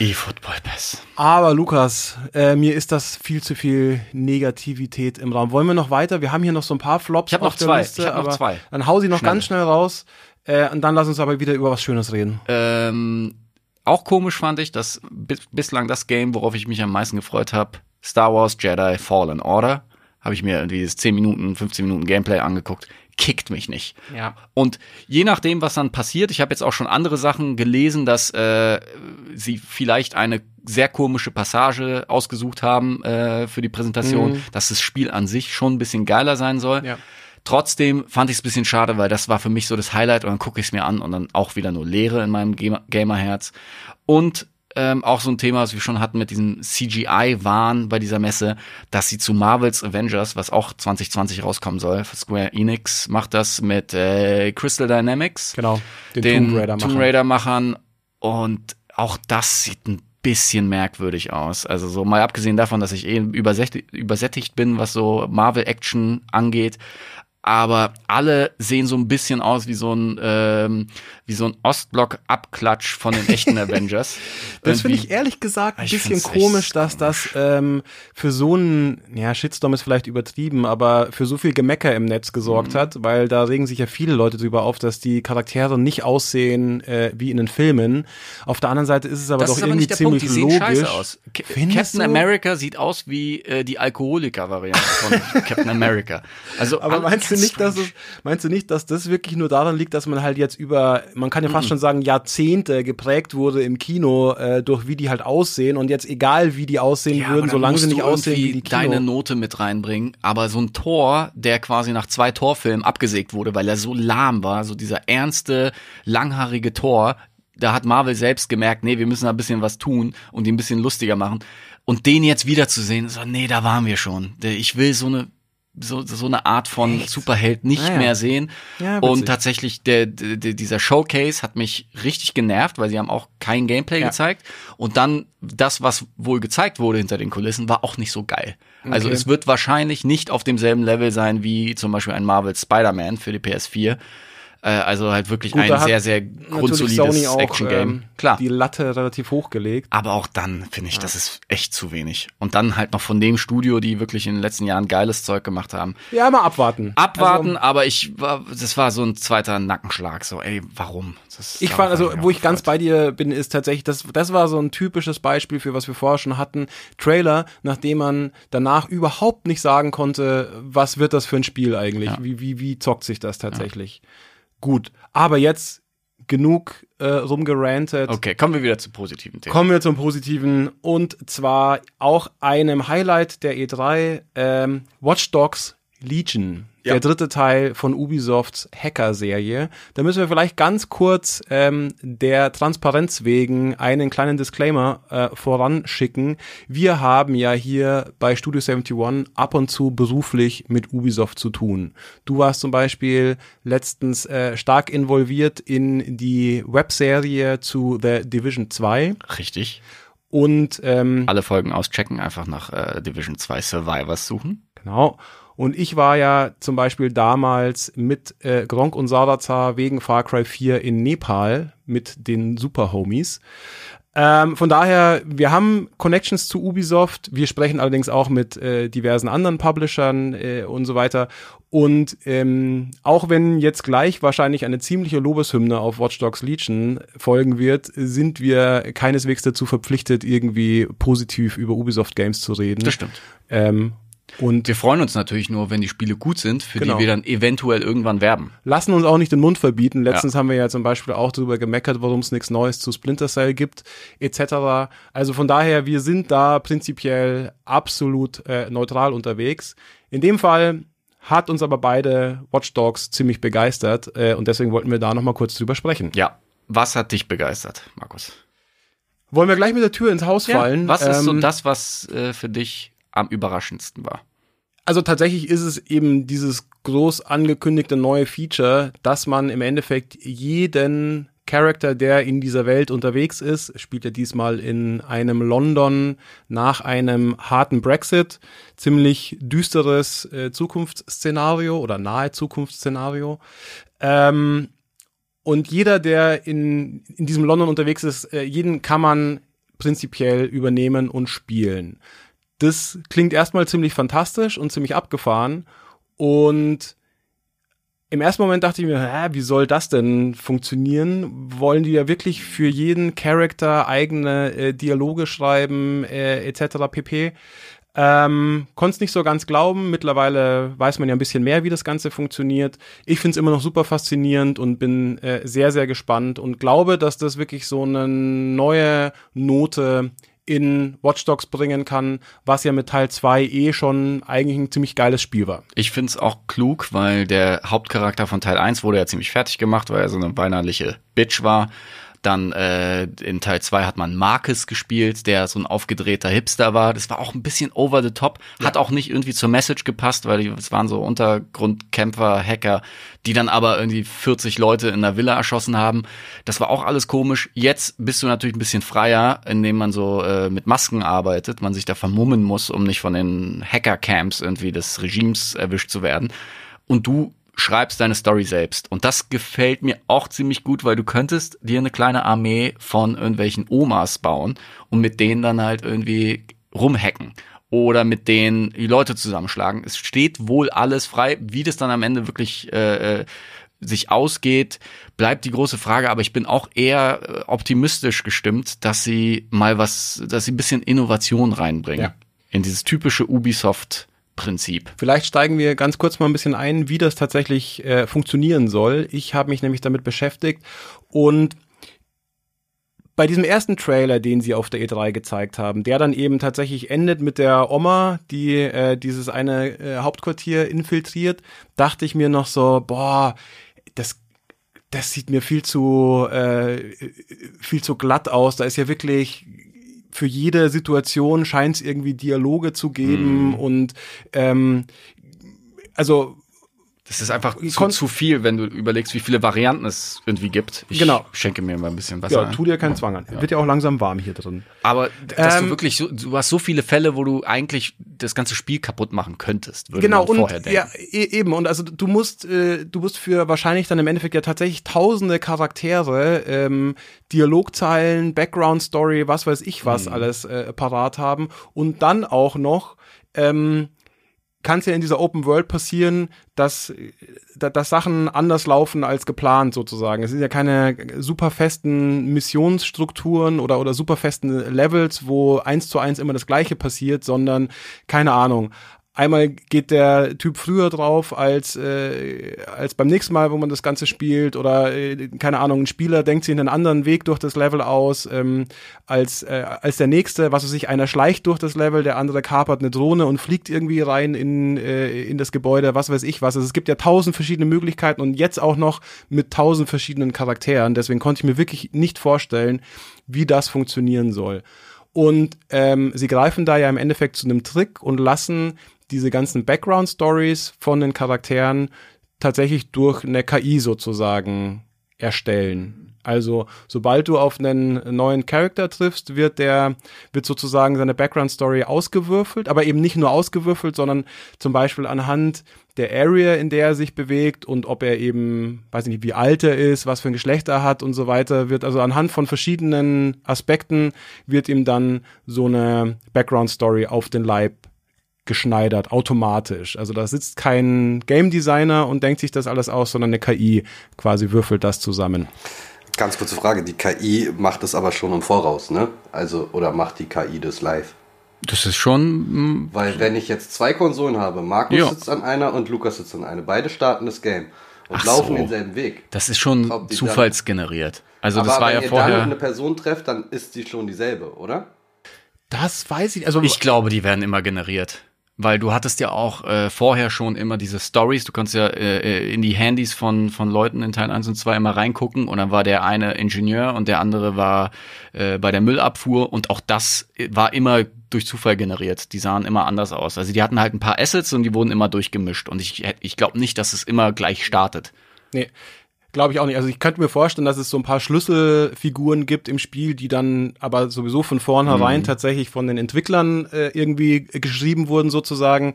E-Football Pass. Aber Lukas, äh, mir ist das viel zu viel Negativität im Raum. Wollen wir noch weiter? Wir haben hier noch so ein paar Flops Ich hab noch zwei. Liste, Ich hab noch zwei. dann hau sie noch Schnelle. ganz schnell raus äh, und dann lass uns aber wieder über was Schönes reden. Ähm, auch komisch fand ich, dass bis, bislang das Game, worauf ich mich am meisten gefreut habe, Star Wars Jedi Fallen Order, habe ich mir irgendwie das 10 Minuten, 15 Minuten Gameplay angeguckt, kickt mich nicht. Ja. Und je nachdem, was dann passiert, ich habe jetzt auch schon andere Sachen gelesen, dass äh, sie vielleicht eine sehr komische Passage ausgesucht haben äh, für die Präsentation, Mhm. dass das Spiel an sich schon ein bisschen geiler sein soll. Ja. Trotzdem fand ich es ein bisschen schade, weil das war für mich so das Highlight und dann gucke ich es mir an und dann auch wieder nur Leere in meinem Gamer- Gamerherz. Und ähm, auch so ein Thema, was wir schon hatten mit diesem CGI-Wahn bei dieser Messe, dass sie zu Marvels Avengers, was auch 2020 rauskommen soll, Square Enix macht das mit äh, Crystal Dynamics, Genau. Den, den Tomb Raider Tomb Raider-Machern. Und auch das sieht ein bisschen merkwürdig aus. Also so mal abgesehen davon, dass ich eh übersättigt, übersättigt bin, was so Marvel-Action angeht. Aber alle sehen so ein bisschen aus wie so ein ähm, wie so ein Ostblock-Abklatsch von den echten *laughs* Avengers. Das finde ich ehrlich gesagt ein Ich bisschen komisch, dass das ähm, für so einen, ja, Shitstorm ist vielleicht übertrieben, aber für so viel Gemecker im Netz gesorgt Mhm. hat, weil da regen sich ja viele Leute drüber auf, dass die Charaktere nicht aussehen äh, wie in den Filmen. Auf der anderen Seite ist es aber Das doch aber irgendwie nicht der Punkt, ziemlich die sehen logisch. scheiße aus. Findest Captain du? America sieht aus wie äh, die Alkoholiker-Variante von *laughs* Captain America. Also Aber alle meinst du nicht, dass es, meinst du nicht, dass das wirklich nur daran liegt, dass man halt jetzt über, man kann ja fast schon sagen, Jahrzehnte geprägt wurde im Kino äh, durch wie die halt aussehen und jetzt egal wie die aussehen Ja, würden, solange sie nicht aussehen wie die Kino. deine Note mit reinbringen. Aber so ein Tor, der quasi nach zwei Torfilmen abgesägt wurde, weil er so lahm war, so dieser ernste, langhaarige Tor, da hat Marvel selbst gemerkt, nee, wir müssen da ein bisschen was tun und ihn ein bisschen lustiger machen. Und den jetzt wiederzusehen, so, nee, da waren wir schon. Ich will so eine so, so eine Art von Superheld nicht Ah, ja. mehr sehen. Ja, und tatsächlich, der, der, dieser Showcase hat mich richtig genervt, weil sie haben auch kein Gameplay Ja. gezeigt. Und dann das, was wohl gezeigt wurde hinter den Kulissen, war auch nicht so geil. Also Okay. es wird wahrscheinlich nicht auf demselben Level sein wie zum Beispiel ein Marvel Spider-Man für die PS4. Äh, also halt wirklich Gut, ein sehr, sehr grundsolides Action-Game. ähm, Klar. die Latte relativ hochgelegt. Aber auch dann finde ich, das ist echt zu wenig. Und dann halt noch von dem Studio, die wirklich in den letzten Jahren geiles Zeug gemacht haben. Ja, mal abwarten. Abwarten, Also, aber ich war, das war so ein zweiter Nackenschlag. So, ey, warum? Das, ich fand, also, wo ich ganz bei dir bin, ist tatsächlich, das, das war so ein typisches Beispiel für was wir vorher schon hatten. Trailer, nachdem man danach überhaupt nicht sagen konnte, was wird das für ein Spiel eigentlich? Ja. Wie, wie, wie zockt sich das tatsächlich? Gut. Aber jetzt genug äh, rumgerantet. Okay, kommen wir wieder zu positiven Themen. Kommen wir zum Positiven und zwar auch einem Highlight der E3, ähm, Watch Dogs Legion. Ja. Der dritte Teil von Ubisofts Hacker-Serie. Da müssen wir vielleicht ganz kurz ähm, der Transparenz wegen einen kleinen Disclaimer äh, voranschicken. Wir haben ja hier bei Studio 71 ab und zu beruflich mit Ubisoft zu tun. Du warst zum Beispiel letztens äh, stark involviert in die Webserie zu The Division 2 Richtig. und ähm, Alle Folgen auschecken, einfach nach äh, Division 2 Survivors suchen. Genau. Und ich war ja zum Beispiel damals mit äh, Gronk und Sarazar wegen Far Cry 4 in Nepal mit den Super Homies. Ähm, von daher, wir haben Connections zu Ubisoft. Wir sprechen allerdings auch mit äh, diversen anderen Publishern äh, und so weiter. Und ähm, auch wenn jetzt gleich wahrscheinlich eine ziemliche Lobeshymne auf Watch Dogs Legion folgen wird, sind wir keineswegs dazu verpflichtet, irgendwie positiv über Ubisoft Games zu reden. Das stimmt. Ähm, und Wir freuen uns natürlich nur, wenn die Spiele gut sind, für Genau. die wir dann eventuell irgendwann werben. lassen uns auch nicht den Mund verbieten. Letztens haben wir ja zum Beispiel auch darüber gemeckert, warum es nichts Neues zu Splinter Cell gibt, etc. Also von daher, wir sind da prinzipiell absolut äh, neutral unterwegs. In dem Fall hat uns aber beide Watch Dogs ziemlich begeistert äh, und deswegen wollten wir da nochmal kurz drüber sprechen. Ja. Was hat dich begeistert, Markus? Wollen wir gleich mit der Tür ins Haus fallen? Was ist so Ähm, das, was äh, für dich am überraschendsten war? Also tatsächlich ist es eben dieses groß angekündigte neue Feature, dass man im Endeffekt jeden Charakter, der in dieser Welt unterwegs ist, spielt ja diesmal in einem London nach einem harten Brexit, ziemlich düsteres äh, Zukunftsszenario oder nahe Zukunftsszenario. Ähm, und jeder, der in, in diesem London unterwegs ist, äh, jeden kann man prinzipiell übernehmen und spielen. Das klingt erstmal ziemlich fantastisch und ziemlich abgefahren. Und im ersten Moment dachte ich mir, hä, wie soll das denn funktionieren? Wollen die ja wirklich für jeden Charakter eigene äh, Dialoge schreiben, äh, etc. pp. Ähm, Konnte es nicht so ganz glauben. Mittlerweile weiß man ja ein bisschen mehr, wie das Ganze funktioniert. Ich finde es immer noch super faszinierend und bin äh, sehr, sehr gespannt und glaube, dass das wirklich so eine neue Note in Watch Dogs bringen kann, was ja mit Teil 2 eh schon eigentlich ein ziemlich geiles Spiel war. Ich find's auch klug, weil der Hauptcharakter von Teil 1 wurde ja ziemlich fertig gemacht, weil er so eine weinerliche Bitch war. Dann äh, in Teil 2 hat man Marcus gespielt, der so ein aufgedrehter Hipster war. Das war auch ein bisschen over the top, hat auch nicht irgendwie zur Message gepasst, weil es waren so Untergrundkämpfer, Hacker, die dann aber irgendwie 40 Leute in einer Villa erschossen haben. Das war auch alles komisch. Jetzt bist du natürlich ein bisschen freier, indem man so äh, mit Masken arbeitet, man sich da vermummen muss, um nicht von den Hacker-Camps irgendwie des Regimes erwischt zu werden. und du schreibst deine Story selbst. Und das gefällt mir auch ziemlich gut, weil du könntest dir eine kleine Armee von irgendwelchen Omas bauen und mit denen dann halt irgendwie rumhacken oder mit denen die Leute zusammenschlagen. Es steht wohl alles frei, wie das dann am Ende wirklich äh, äh sich ausgeht, bleibt die große Frage, aber ich bin auch eher äh, optimistisch gestimmt, dass sie mal was, dass sie ein bisschen Innovation reinbringen Ja. in dieses typische Ubisoft Prinzip. Vielleicht steigen wir ganz kurz mal ein bisschen ein, wie das tatsächlich äh, funktionieren soll. Ich habe mich nämlich damit beschäftigt und bei diesem ersten Trailer, den sie auf der E3 gezeigt haben, der dann eben tatsächlich endet mit der Oma, die äh, dieses eine äh, Hauptquartier infiltriert, dachte ich mir noch so, boah, das das sieht mir viel zu äh, viel zu glatt aus. Da ist ja wirklich für jede Situation scheint es irgendwie Dialoge zu geben und ähm, also Das ist einfach zu, zu viel, wenn du überlegst, wie viele Varianten es irgendwie gibt. Ich Genau. schenke mir mal ein bisschen Wasser. ja, tu dir keinen Zwang an. Wird ja auch langsam warm hier drin. Aber dass Ähm, du wirklich so, du hast so viele Fälle, wo du eigentlich das ganze Spiel kaputt machen könntest, würde Genau man und vorher denken. ja e- eben und also du musst äh, du musst für wahrscheinlich dann im Endeffekt ja tatsächlich tausende Charaktere ähm, Dialogzeilen Background Story was weiß ich was Mhm. alles äh, parat haben und dann auch noch ähm, kann es ja in dieser Open World passieren, dass, da- dass Sachen anders laufen als geplant sozusagen. Es sind ja keine super festen Missionsstrukturen oder, oder super festen Levels, wo eins zu eins immer das Gleiche passiert, sondern keine Ahnung. Einmal geht der Typ früher drauf als, äh, als beim nächsten Mal, wo man das Ganze spielt oder äh, keine Ahnung, ein Spieler denkt sich einen anderen Weg durch das Level aus ähm, als, äh, als der nächste, was weiß ich, einer schleicht durch das Level, der andere kapert eine Drohne und fliegt irgendwie rein in, äh, in das Gebäude, was weiß ich was. Also es gibt ja tausend verschiedene Möglichkeiten und jetzt auch noch mit tausend verschiedenen Charakteren. Deswegen konnte ich mir wirklich nicht vorstellen, wie das funktionieren soll. Und ähm, sie greifen da ja im Endeffekt zu einem Trick und lassen diese ganzen Background-Stories von den Charakteren tatsächlich durch eine KI sozusagen erstellen. Also, sobald du auf einen neuen Charakter triffst, wird der, wird sozusagen seine Background-Story ausgewürfelt, aber eben nicht nur ausgewürfelt, sondern zum Beispiel anhand der Area, in der er sich bewegt und ob er eben, weiß ich nicht, wie alt er ist, was für ein Geschlecht er hat und so weiter, wird also anhand von verschiedenen Aspekten wird ihm dann so eine Background-Story auf den Leib geschneidert, automatisch. Also da sitzt kein Game Designer und denkt sich das alles aus, sondern eine KI quasi würfelt das zusammen. Ganz kurze Frage, die KI macht es aber schon im Voraus, ne? Also, oder macht die KI das live? Das ist schon, mm, Weil wenn ich jetzt zwei Konsolen habe, Markus Ja. sitzt an einer und Lukas sitzt an einer, beide starten das Game und Ach laufen so. denselben Weg. das ist schon Ob zufallsgeneriert. Also Aber das war wenn ja ihr dann vorher. eine Person trefft, dann ist die schon dieselbe, oder? Das weiß ich, also Ich glaube, die werden immer generiert. Weil du hattest ja auch äh, vorher schon immer diese Stories, du konntest ja äh, in die Handys von, von Leuten in Teil 1 und 2 immer reingucken und dann war der eine Ingenieur und der andere war äh, bei der Müllabfuhr und auch das äh, war immer durch Zufall generiert. Die sahen immer anders aus. Also die hatten halt ein paar Assets und die wurden immer durchgemischt und ich, ich glaube nicht, dass es immer gleich startet. Nee, glaube ich auch nicht. Also ich könnte mir vorstellen, dass es so ein paar Schlüsselfiguren gibt im Spiel, die dann aber sowieso von vornherein tatsächlich von den Entwicklern äh, irgendwie geschrieben wurden sozusagen.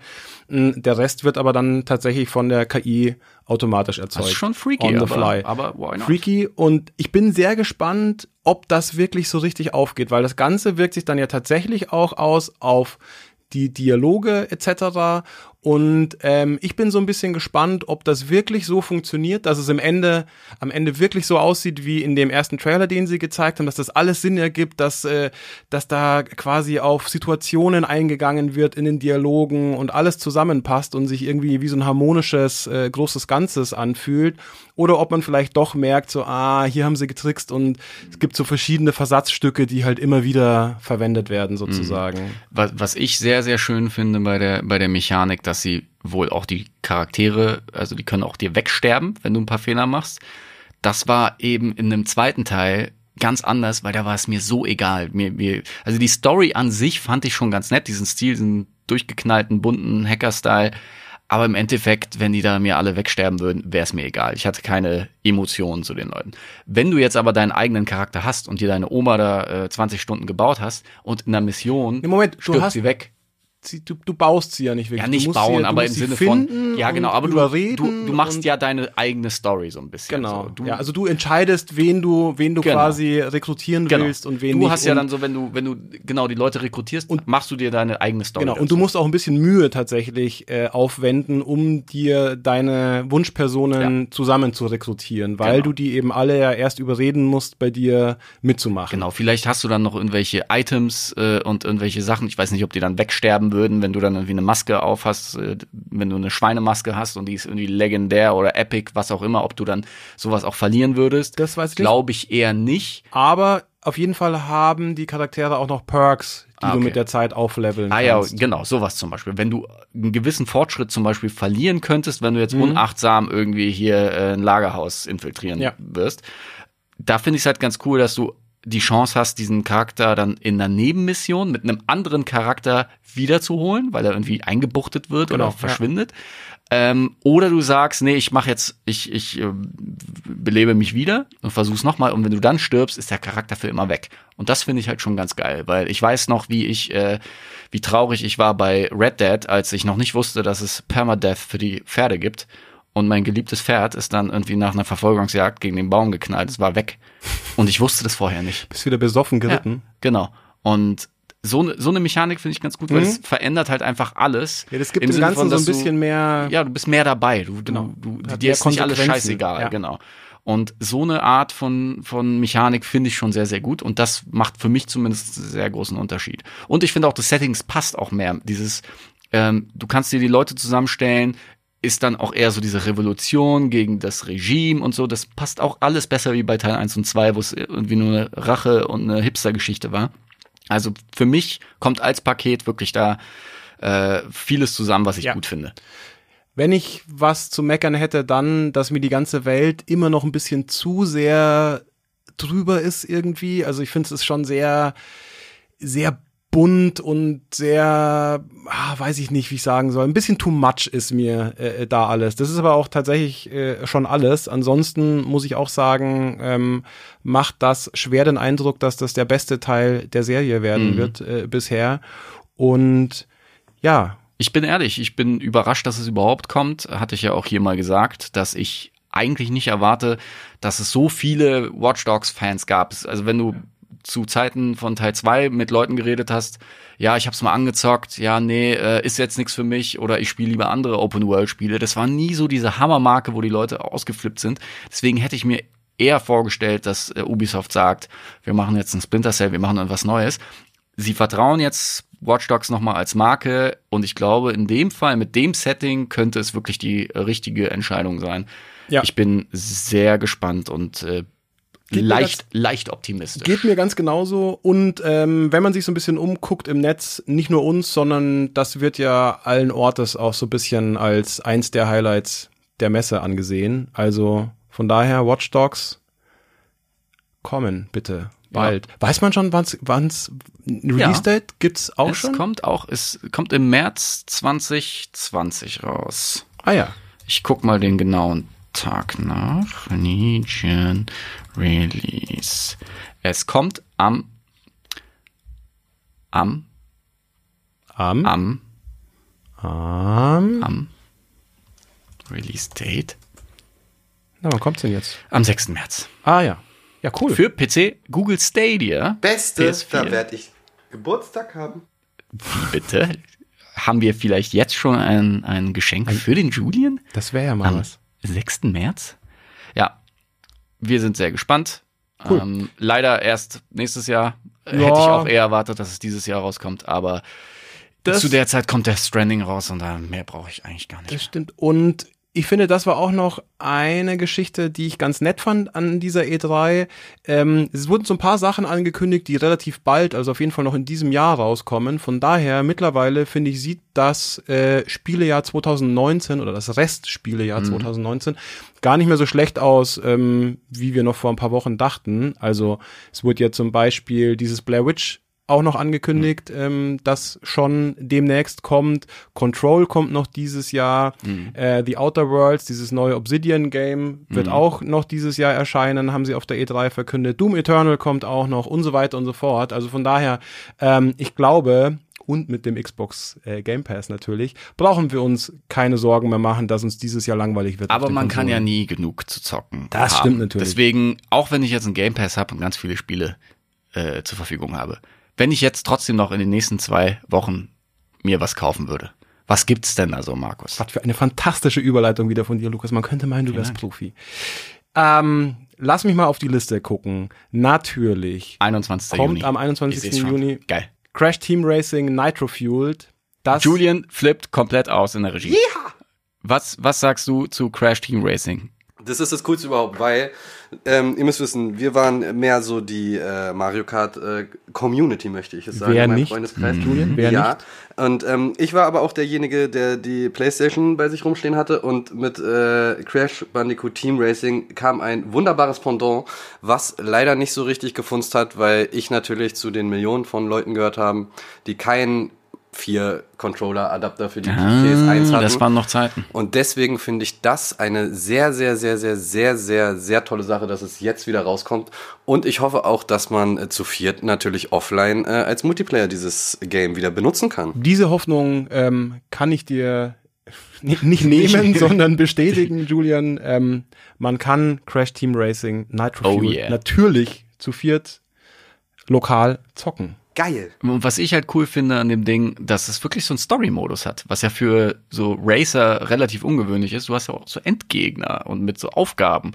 Mm, Der Rest wird aber dann tatsächlich von der KI automatisch erzeugt. Das ist schon freaky, On the aber, fly. aber not? Freaky und ich bin sehr gespannt, ob das wirklich so richtig aufgeht, weil das Ganze wirkt sich dann ja tatsächlich auch aus auf die Dialoge etc. Und ähm, ich bin so ein bisschen gespannt, ob das wirklich so funktioniert, dass es im Ende, am Ende wirklich so aussieht wie in dem ersten Trailer, den sie gezeigt haben, dass das alles Sinn ergibt, dass, äh, dass da quasi auf Situationen eingegangen wird in den Dialogen und alles zusammenpasst und sich irgendwie wie so ein harmonisches, äh, großes Ganzes anfühlt. Oder ob man vielleicht doch merkt, so, ah, hier haben sie getrickst und es gibt so verschiedene Versatzstücke, die halt immer wieder verwendet werden, sozusagen. was, was ich sehr, sehr schön finde bei der, bei der Mechanik, dass sie wohl auch die Charaktere, also die können auch dir wegsterben, wenn du ein paar Fehler machst. Das war eben in einem zweiten Teil ganz anders, weil da war es mir so egal. Mir, mir, also die Story an sich fand ich schon ganz nett, diesen Stil, diesen durchgeknallten, bunten Hacker-Style. Aber im Endeffekt, wenn die da mir alle wegsterben würden, wäre es mir egal. Ich hatte keine Emotionen zu den Leuten. Wenn du jetzt aber deinen eigenen Charakter hast und dir deine Oma da äh, 20 Stunden gebaut hast und in einer Mission Nee, Moment, du stirbt hast- sie weg, sie, du, du baust sie ja nicht wirklich. Ja, Du nicht bauen, sie, du aber im Sinne finden von, ja genau, und aber du, du, du machst und- ja deine eigene Story so ein bisschen. Genau. So. Du, ja, also du entscheidest, wen du, wen du Genau. quasi rekrutieren genau. willst und wen du nicht. hast ja und, dann so, wenn du, wenn du genau die Leute rekrutierst, machst du dir deine eigene Story. Genau, und du musst auch ein bisschen Mühe tatsächlich äh, aufwenden, um dir deine Wunschpersonen zusammen zu rekrutieren, weil Genau. du die eben alle ja erst überreden musst, bei dir mitzumachen. Genau, vielleicht hast du dann noch irgendwelche Items äh, und irgendwelche Sachen. Ich weiß nicht, ob die dann wegsterben würden, wenn du dann irgendwie eine Maske auf hast, äh, wenn du eine Schweinemaske hast und die ist irgendwie legendär oder epic, was auch immer, ob du dann sowas auch verlieren würdest. Das weiß ich. Glaube ich eher nicht. Aber auf jeden Fall haben die Charaktere auch noch Perks, die Ah, du okay. mit der Zeit aufleveln Ah ja, kannst. genau, sowas zum Beispiel. Wenn du einen gewissen Fortschritt zum Beispiel verlieren könntest, wenn du jetzt unachtsam irgendwie hier äh, ein Lagerhaus infiltrieren Ja. wirst, da finde ich es halt ganz cool, dass du die Chance hast, diesen Charakter dann in einer Nebenmission mit einem anderen Charakter wiederzuholen, weil er irgendwie eingebuchtet wird Genau, oder ja. verschwindet. Ähm, oder du sagst, nee, ich mache jetzt, ich, ich äh, belebe mich wieder und versuch's nochmal. Und wenn du dann stirbst, ist der Charakter für immer weg. Und das finde ich halt schon ganz geil, weil ich weiß noch, wie ich, äh, wie traurig ich war bei Red Dead, als ich noch nicht wusste, dass es Permadeath für die Pferde gibt. Und mein geliebtes Pferd ist dann irgendwie nach einer Verfolgungsjagd gegen den Baum geknallt. Es war weg. Und ich wusste das vorher nicht. Bist wieder besoffen geritten. Ja, genau. Und so, ne- so eine Mechanik finde ich ganz gut, weil Mhm. es verändert halt einfach alles. Ja, das gibt Im dem Sinne Ganzen von, so ein dass du- bisschen mehr. ja, du bist mehr dabei. Du, Genau. du, du dir ist nicht alles scheißegal, Ja. genau. Und so eine Art von, von Mechanik finde ich schon sehr, sehr gut. Und das macht für mich zumindest einen sehr großen Unterschied. Und ich finde auch, das Settings passt auch mehr. Dieses, ähm, du kannst dir die Leute zusammenstellen, ist dann auch eher so diese Revolution gegen das Regime und so. Das passt auch alles besser wie bei Teil 1 und 2, wo es irgendwie nur eine Rache und eine Hipster-Geschichte war. Also für mich kommt als Paket wirklich da äh, vieles zusammen, was ich Ja. gut finde. Wenn ich was zu meckern hätte, dann, dass mir die ganze Welt immer noch ein bisschen zu sehr drüber ist irgendwie. Also ich finde es ist schon sehr, sehr bunt und sehr, ah, weiß ich nicht, wie ich sagen soll. Ein bisschen too much ist mir äh, da alles. Das ist aber auch tatsächlich äh, schon alles. Ansonsten muss ich auch sagen, ähm, macht das schwer den Eindruck, dass das der beste Teil der Serie werden Mhm. wird äh, bisher. Und ja, Ich bin ehrlich, ich bin überrascht, dass es überhaupt kommt. Hatte ich ja auch hier mal gesagt, dass ich eigentlich nicht erwarte, dass es so viele Watch Dogs Fans gab. Also wenn du zu Zeiten von Teil 2 mit Leuten geredet hast, ja, ich hab's mal angezockt, ja, nee, äh, ist jetzt nichts für mich oder ich spiele lieber andere Open World Spiele. Das war nie so diese Hammermarke, wo die Leute ausgeflippt sind. Deswegen hätte ich mir eher vorgestellt, dass äh, Ubisoft sagt, wir machen jetzt ein Splinter Cell, wir machen irgendwas Neues. Sie vertrauen jetzt Watch Dogs nochmal als Marke und ich glaube, in dem Fall, mit dem Setting, könnte es wirklich die richtige Entscheidung sein. Ja. Ich bin sehr gespannt und äh, mir leicht, leicht optimistisch. Geht mir ganz genauso. Und ähm, wenn man sich so ein bisschen umguckt im Netz, nicht nur uns, sondern das wird ja allen Ortes auch so ein bisschen als eins der Highlights der Messe angesehen. Also von daher Watch Dogs kommen, bitte. Bald. Weiß man schon, wann's, wann's Release-Date gibt's auch es schon? kommt auch, es kommt im März 2020 raus. Ah ja. Ich guck mal den genauen Tag nach. Legion Release. Es kommt am am Am, am am, am Release Date na, wann kommt's denn jetzt? am 6. März. Ah ja. Ja, cool. Für PC Google Stadia. Beste, PS4. da werde ich Geburtstag haben. Wie bitte? Haben wir vielleicht jetzt schon ein, ein Geschenk für den Julian? das wäre ja mal Am was. 6. März? Ja, wir sind sehr gespannt. Cool. Ähm, leider erst nächstes Jahr. Ja. Hätte ich auch eher erwartet, dass es dieses Jahr rauskommt, aber Das- zu der Zeit kommt der Stranding raus und da mehr brauche ich eigentlich gar nicht. Das stimmt. Und ich finde, das war auch noch eine Geschichte, die ich ganz nett fand an dieser E3. Ähm, es wurden so ein paar Sachen angekündigt, die relativ bald, also auf jeden Fall noch in diesem Jahr rauskommen. Von daher, mittlerweile, finde ich, sieht das äh, Spielejahr 2019 oder das Restspielejahr 2019 gar nicht mehr so schlecht aus, ähm, wie wir noch vor ein paar Wochen dachten. Also es wurde ja zum Beispiel dieses Blair Witch auch noch angekündigt, ähm, das schon demnächst kommt. Control kommt noch dieses Jahr. Äh, The Outer Worlds, dieses neue Obsidian-Game, wird auch noch dieses Jahr erscheinen, haben sie auf der E3 verkündet. Doom Eternal kommt auch noch und so weiter und so fort. Also von daher, ähm, ich glaube, und mit dem Xbox äh, Game Pass natürlich, brauchen wir uns keine Sorgen mehr machen, dass uns dieses Jahr langweilig wird. Aber man kann ja nie genug zu zocken. Das haben. stimmt natürlich. Deswegen, auch wenn ich jetzt einen Game Pass habe und ganz viele Spiele äh, zur Verfügung habe, wenn ich jetzt trotzdem noch in den nächsten zwei Wochen mir was kaufen würde, was gibt's denn da so, Markus? Was für eine fantastische Überleitung wieder von dir, Lukas. Man könnte meinen, du wärst Profi. Ähm, lass mich mal auf die Liste gucken. Natürlich 21. kommt Juni. am Ich 21. seh's schon. Juni Geil. Crash Team Racing Nitro Fueled. Das Julian flippt komplett aus in der Regie. Was, was sagst du zu Crash Team Racing? Das ist das Coolste überhaupt, weil ähm, ihr müsst wissen, wir waren mehr so die äh, Mario Kart äh, Community, möchte ich es sagen. Wer in meinem nicht? Freundeskreis. Julian, wer ja. nicht? Und ähm, ich war aber auch derjenige, der die Playstation bei sich rumstehen hatte und mit äh, Crash Bandicoot Team Racing kam ein wunderbares Pendant, was leider nicht so richtig gefunzt hat, weil ich natürlich zu den Millionen von Leuten gehört haben, die keinen vier Controller-Adapter für die PS1 hatten. Ah, das waren noch Zeiten. Und deswegen finde ich das eine sehr, sehr, sehr, sehr, sehr, sehr, sehr tolle Sache, dass es jetzt wieder rauskommt. Und ich hoffe auch, dass man äh, zu viert natürlich offline äh, als Multiplayer dieses Game wieder benutzen kann. Diese Hoffnung ähm, kann ich dir *laughs* ni- nicht nehmen, *laughs* sondern bestätigen, Julian. Ähm, man kann Crash Team Racing Nitro Oh yeah. natürlich zu viert lokal zocken. Geil. Und was ich halt cool finde an dem Ding, dass es wirklich so einen Story-Modus hat, was ja für so Racer relativ ungewöhnlich ist. Du hast ja auch so Endgegner und mit so Aufgaben.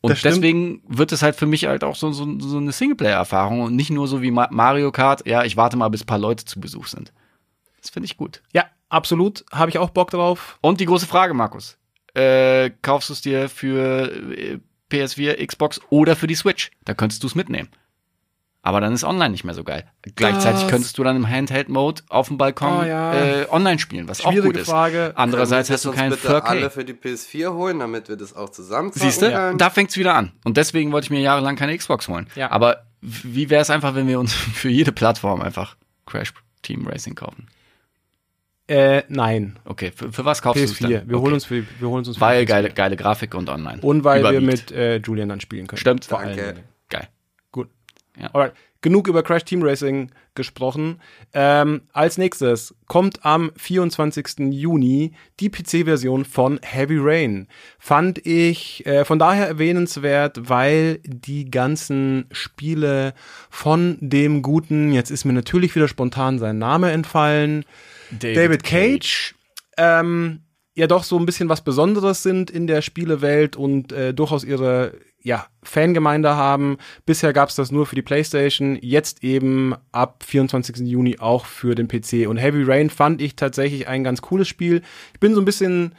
Und deswegen wird es halt für mich halt auch so, so, so eine Singleplayer-Erfahrung und nicht nur so wie Ma- Mario Kart, ja, ich warte mal, bis ein paar Leute zu Besuch sind. Das finde ich gut. Ja, absolut. Habe ich auch Bock drauf. Und die große Frage, Markus. Äh, kaufst du es dir für äh, PS4, Xbox oder für die Switch? Da könntest du es mitnehmen. Aber dann ist online nicht mehr so geil. Gleichzeitig Das- könntest du dann im Handheld-Mode auf dem Balkon Oh ja. äh, online spielen, was auch gut Schwierige ist. Frage. Andererseits Können hast du wir keinen bitte alle 4K. für die PS4 holen, damit wir das auch zusammen Siehst du? können. Da fängt's wieder an. Und deswegen wollte ich mir jahrelang keine Xbox holen. Ja. Aber wie wäre es einfach, wenn wir uns *laughs* für jede Plattform einfach Crash Team Racing kaufen? Äh, nein. Okay, für, für was kaufst du es PS4. denn? Wir okay. holen uns für, wir holen uns für Weil die PS4. geile, geile Grafik und online. Und weil wir Überwiegt. mit äh, Julian dann spielen können. Stimmt. Vor Danke. allen. Ja. Alright. Genug über Crash Team Racing gesprochen. Ähm, als nächstes kommt am 24. Juni die PC-Version von Heavy Rain. Fand ich äh, von daher erwähnenswert, weil die ganzen Spiele von dem guten, jetzt ist mir natürlich wieder spontan sein Name entfallen, David, Cage, ähm, ja doch so ein bisschen was Besonderes sind in der Spielewelt und äh, durchaus ihre ja, Fangemeinde haben. Bisher gab es das nur für die PlayStation, jetzt eben ab 24. Juni auch für den PC. Und Heavy Rain fand ich tatsächlich ein ganz cooles Spiel. Ich bin so ein bisschen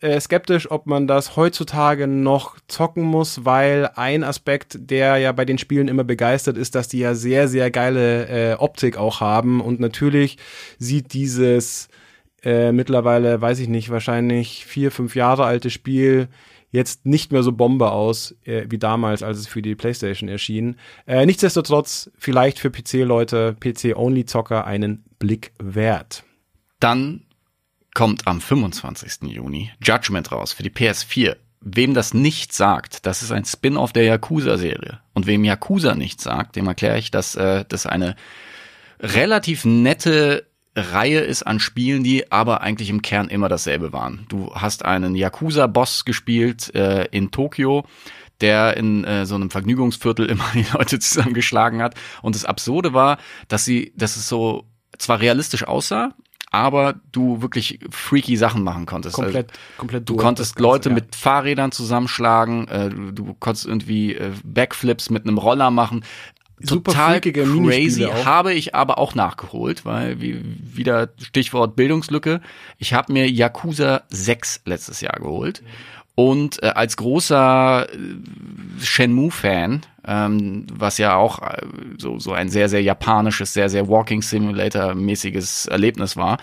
äh, skeptisch, ob man das heutzutage noch zocken muss, weil ein Aspekt, der ja bei den Spielen immer begeistert ist, dass die ja sehr, sehr geile äh, Optik auch haben. Und natürlich sieht dieses äh, mittlerweile, weiß ich nicht, wahrscheinlich vier, fünf Jahre alte Spiel jetzt nicht mehr so Bombe aus äh, wie damals, als es für die PlayStation erschien. Äh, nichtsdestotrotz vielleicht für PC-Leute, PC-Only-Zocker einen Blick wert. Dann kommt am 25. Juni Judgment raus für die PS4. Wem das nicht sagt, das ist ein Spin-off der Yakuza-Serie. Und wem Yakuza nicht sagt, dem erkläre ich, dass äh, das eine relativ nette Reihe ist an Spielen, die aber eigentlich im Kern immer dasselbe waren. Du hast einen Yakuza-Boss gespielt äh, in Tokio, der in äh, so einem Vergnügungsviertel *laughs* immer die Leute zusammengeschlagen hat. Und das Absurde war, dass sie, dass es so zwar realistisch aussah, aber du wirklich freaky Sachen machen konntest. Komplett, komplett Du konntest Ganze, Leute ja. mit Fahrrädern zusammenschlagen, äh, du, du konntest irgendwie äh, Backflips mit einem Roller machen. Super Total crazy, habe ich aber auch nachgeholt, weil wie, wieder Stichwort Bildungslücke. Ich habe mir Yakuza 6 letztes Jahr geholt und äh, als großer äh, Shenmue-Fan, ähm, was ja auch äh, so, so ein sehr, sehr japanisches, sehr, sehr Walking Simulator-mäßiges Erlebnis war,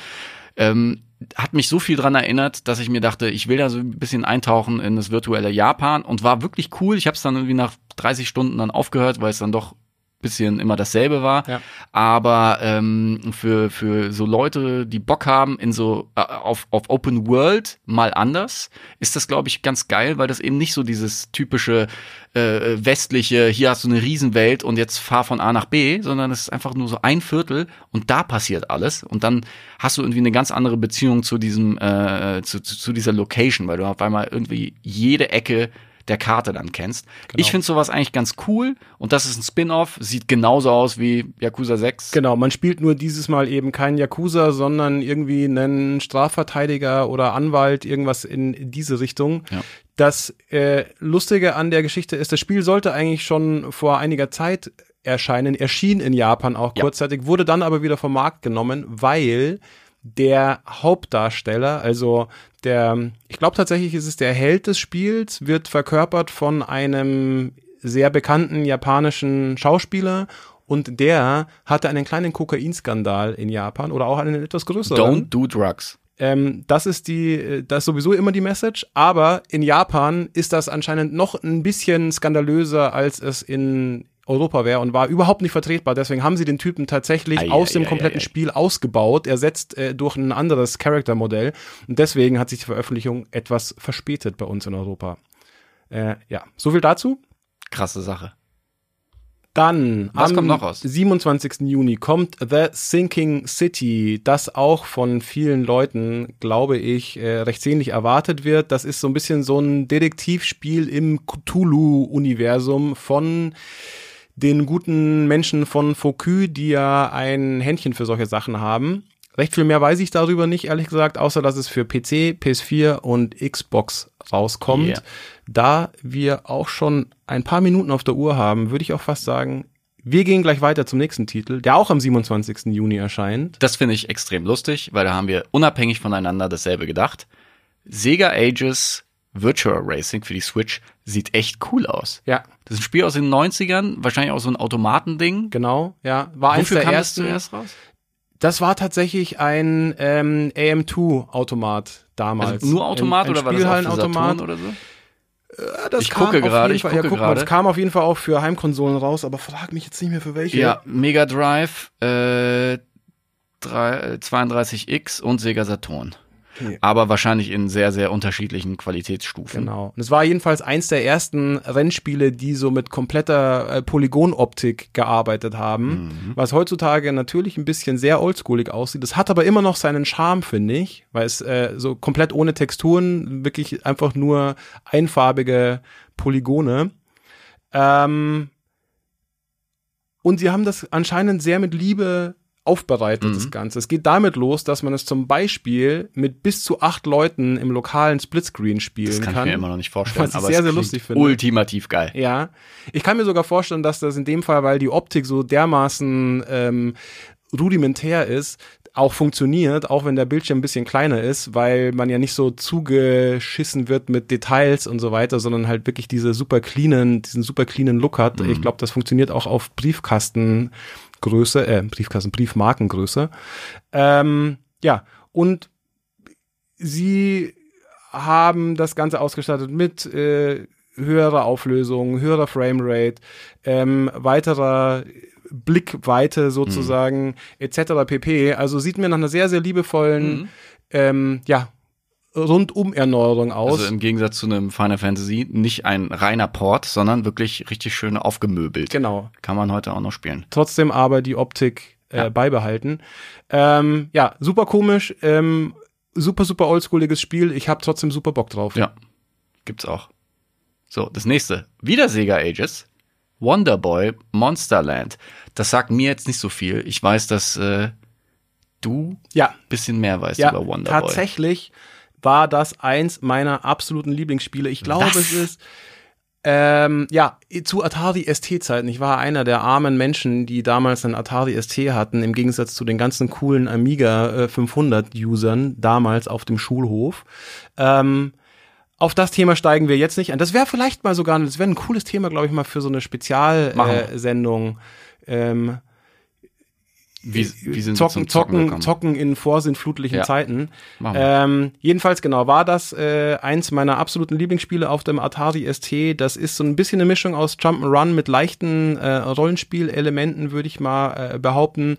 ähm, hat mich so viel dran erinnert, dass ich mir dachte, ich will da so ein bisschen eintauchen in das virtuelle Japan und war wirklich cool. Ich habe es dann irgendwie nach 30 Stunden dann aufgehört, weil es dann doch bisschen immer dasselbe war. Ja. Aber ähm, für, für so Leute, die Bock haben in so äh, auf, auf Open World mal anders, ist das, glaube ich, ganz geil, weil das eben nicht so dieses typische äh, westliche, hier hast du eine Riesenwelt und jetzt fahr von A nach B, sondern es ist einfach nur so ein Viertel und da passiert alles. Und dann hast du irgendwie eine ganz andere Beziehung zu diesem, äh, zu, zu, zu dieser Location, weil du auf einmal irgendwie jede Ecke der Karte dann kennst. Ich finde sowas eigentlich ganz cool und das ist ein Spin-off, sieht genauso aus wie Yakuza 6. Genau, man spielt nur dieses Mal eben keinen Yakuza, sondern irgendwie einen Strafverteidiger oder Anwalt, irgendwas in diese Richtung. Ja. Das äh, Lustige an der Geschichte ist, das Spiel sollte eigentlich schon vor einiger Zeit erscheinen, erschien in Japan auch Ja. kurzzeitig, wurde dann aber wieder vom Markt genommen, weil der Hauptdarsteller, also der, ich glaube tatsächlich ist es der Held des Spiels, wird verkörpert von einem sehr bekannten japanischen Schauspieler und der hatte einen kleinen Kokainskandal in Japan oder auch einen etwas größeren. Don't do drugs. Ähm, das ist die, äh, das ist sowieso immer die Message. Aber in Japan ist das anscheinend noch ein bisschen skandalöser, als es in Europa wäre und war überhaupt nicht vertretbar. Deswegen haben sie den Typen tatsächlich Ei, aus ei, dem ei, kompletten. Spiel ausgebaut, ersetzt äh, durch ein anderes Charaktermodell. Und deswegen hat sich die Veröffentlichung etwas verspätet bei uns in Europa. Äh, ja, so viel dazu. Krasse Sache. Dann Was am kommt noch raus? 27. Juni kommt The Sinking City, das auch von vielen Leuten, glaube ich, äh, recht sehnlich erwartet wird. Das ist so ein bisschen so ein Detektivspiel im Cthulhu-Universum von den guten Menschen von Focus, die ja ein Händchen für solche Sachen haben. Recht viel mehr weiß ich darüber nicht, ehrlich gesagt, außer dass es für PC, PS4 und Xbox rauskommt. Yeah. Da wir auch schon ein paar Minuten auf der Uhr haben, würde ich auch fast sagen, wir gehen gleich weiter zum nächsten Titel, der auch am 27. Juni erscheint. Das finde ich extrem lustig, weil da haben wir unabhängig voneinander dasselbe gedacht. Sega Ages Virtual Racing für die Switch sieht echt cool aus. Ja, Das ist ein Spiel aus den 90ern, wahrscheinlich auch so ein Automatending. genau, ja. War eins Wofür der kam das ersten. zuerst raus? Das war tatsächlich ein ähm, AM2-Automat damals. Also nur Automat ein, ein oder Spielhallenautomat. Oder so? Ja, das Ich kam gucke gerade, ich Fall- ja, gucke guck mal, gerade. Das kam auf jeden Fall auch für Heimkonsolen raus, aber frag mich jetzt nicht mehr für welche. Ja, Mega Drive, äh, drei- äh, 32X und Sega Saturn. Okay. Aber wahrscheinlich in sehr, sehr unterschiedlichen Qualitätsstufen. Genau. Und es war jedenfalls eins der ersten Rennspiele, die so mit kompletter äh, Polygonoptik gearbeitet haben, was heutzutage natürlich ein bisschen sehr oldschoolig aussieht. Das hat aber immer noch seinen Charme, finde ich, weil es äh, so komplett ohne Texturen, wirklich einfach nur einfarbige Polygone. Ähm, und sie haben das anscheinend sehr mit Liebe aufbereitet, das Ganze. Es geht damit los, dass man es zum Beispiel mit bis zu acht Leuten im lokalen Splitscreen spielen Das kann, kann. ich mir immer noch nicht vorstellen. Was ich aber sehr, es sehr klingt lustig finde. Ultimativ geil. Ja, ich kann mir sogar vorstellen, dass das in dem Fall, weil die Optik so dermaßen ähm, rudimentär ist, auch funktioniert, auch wenn der Bildschirm ein bisschen kleiner ist, weil man ja nicht so zugeschissen wird mit Details und so weiter, sondern halt wirklich diese super cleanen, diesen super cleanen Look hat. Ich glaube, das funktioniert auch auf Briefkastengröße, äh, Briefkasten, Briefmarkengröße. Ähm, ja, und sie haben das Ganze ausgestattet mit äh, höherer Auflösung, höherer Framerate, ähm, weiterer Blickweite sozusagen, etc. pp. Also sieht mir nach einer sehr, sehr liebevollen, ähm, ja, Rundum-Erneuerung aus. Also im Gegensatz zu einem Final Fantasy nicht ein reiner Port, sondern wirklich richtig schön aufgemöbelt. genau. Kann man heute auch noch spielen. Trotzdem aber die Optik äh, Ja. beibehalten. Ähm, ja, super komisch, ähm, super, super oldschooliges Spiel. Ich habe trotzdem super Bock drauf. Ja, gibt's auch. So, das nächste. Wieder Sega Ages. Wonderboy Monsterland. Das sagt mir jetzt nicht so viel. Ich weiß, dass äh, du ja bisschen mehr weißt Ja, über Wonderboy. tatsächlich war das eins meiner absoluten Lieblingsspiele. Ich glaube, Was? es ist ähm, ja zu Atari ST-Zeiten. Ich war einer der armen Menschen, die damals einen Atari ST hatten, im Gegensatz zu den ganzen coolen Amiga äh, 500-Usern damals auf dem Schulhof. Ähm, auf das Thema steigen wir jetzt nicht ein. Das wäre vielleicht mal sogar, das wäre ein cooles Thema, glaube ich, mal für so eine. Spezialsendung. Äh, Sendung. ähm, Wie, wie sind zocken, Zocken zocken, in vorsintflutlichen Ja. Zeiten. Ähm, jedenfalls genau war das äh, eins meiner absoluten Lieblingsspiele auf dem Atari ST. Das ist so ein bisschen eine Mischung aus Jump'n'Run mit leichten äh, Rollenspielelementen, würde ich mal äh, behaupten.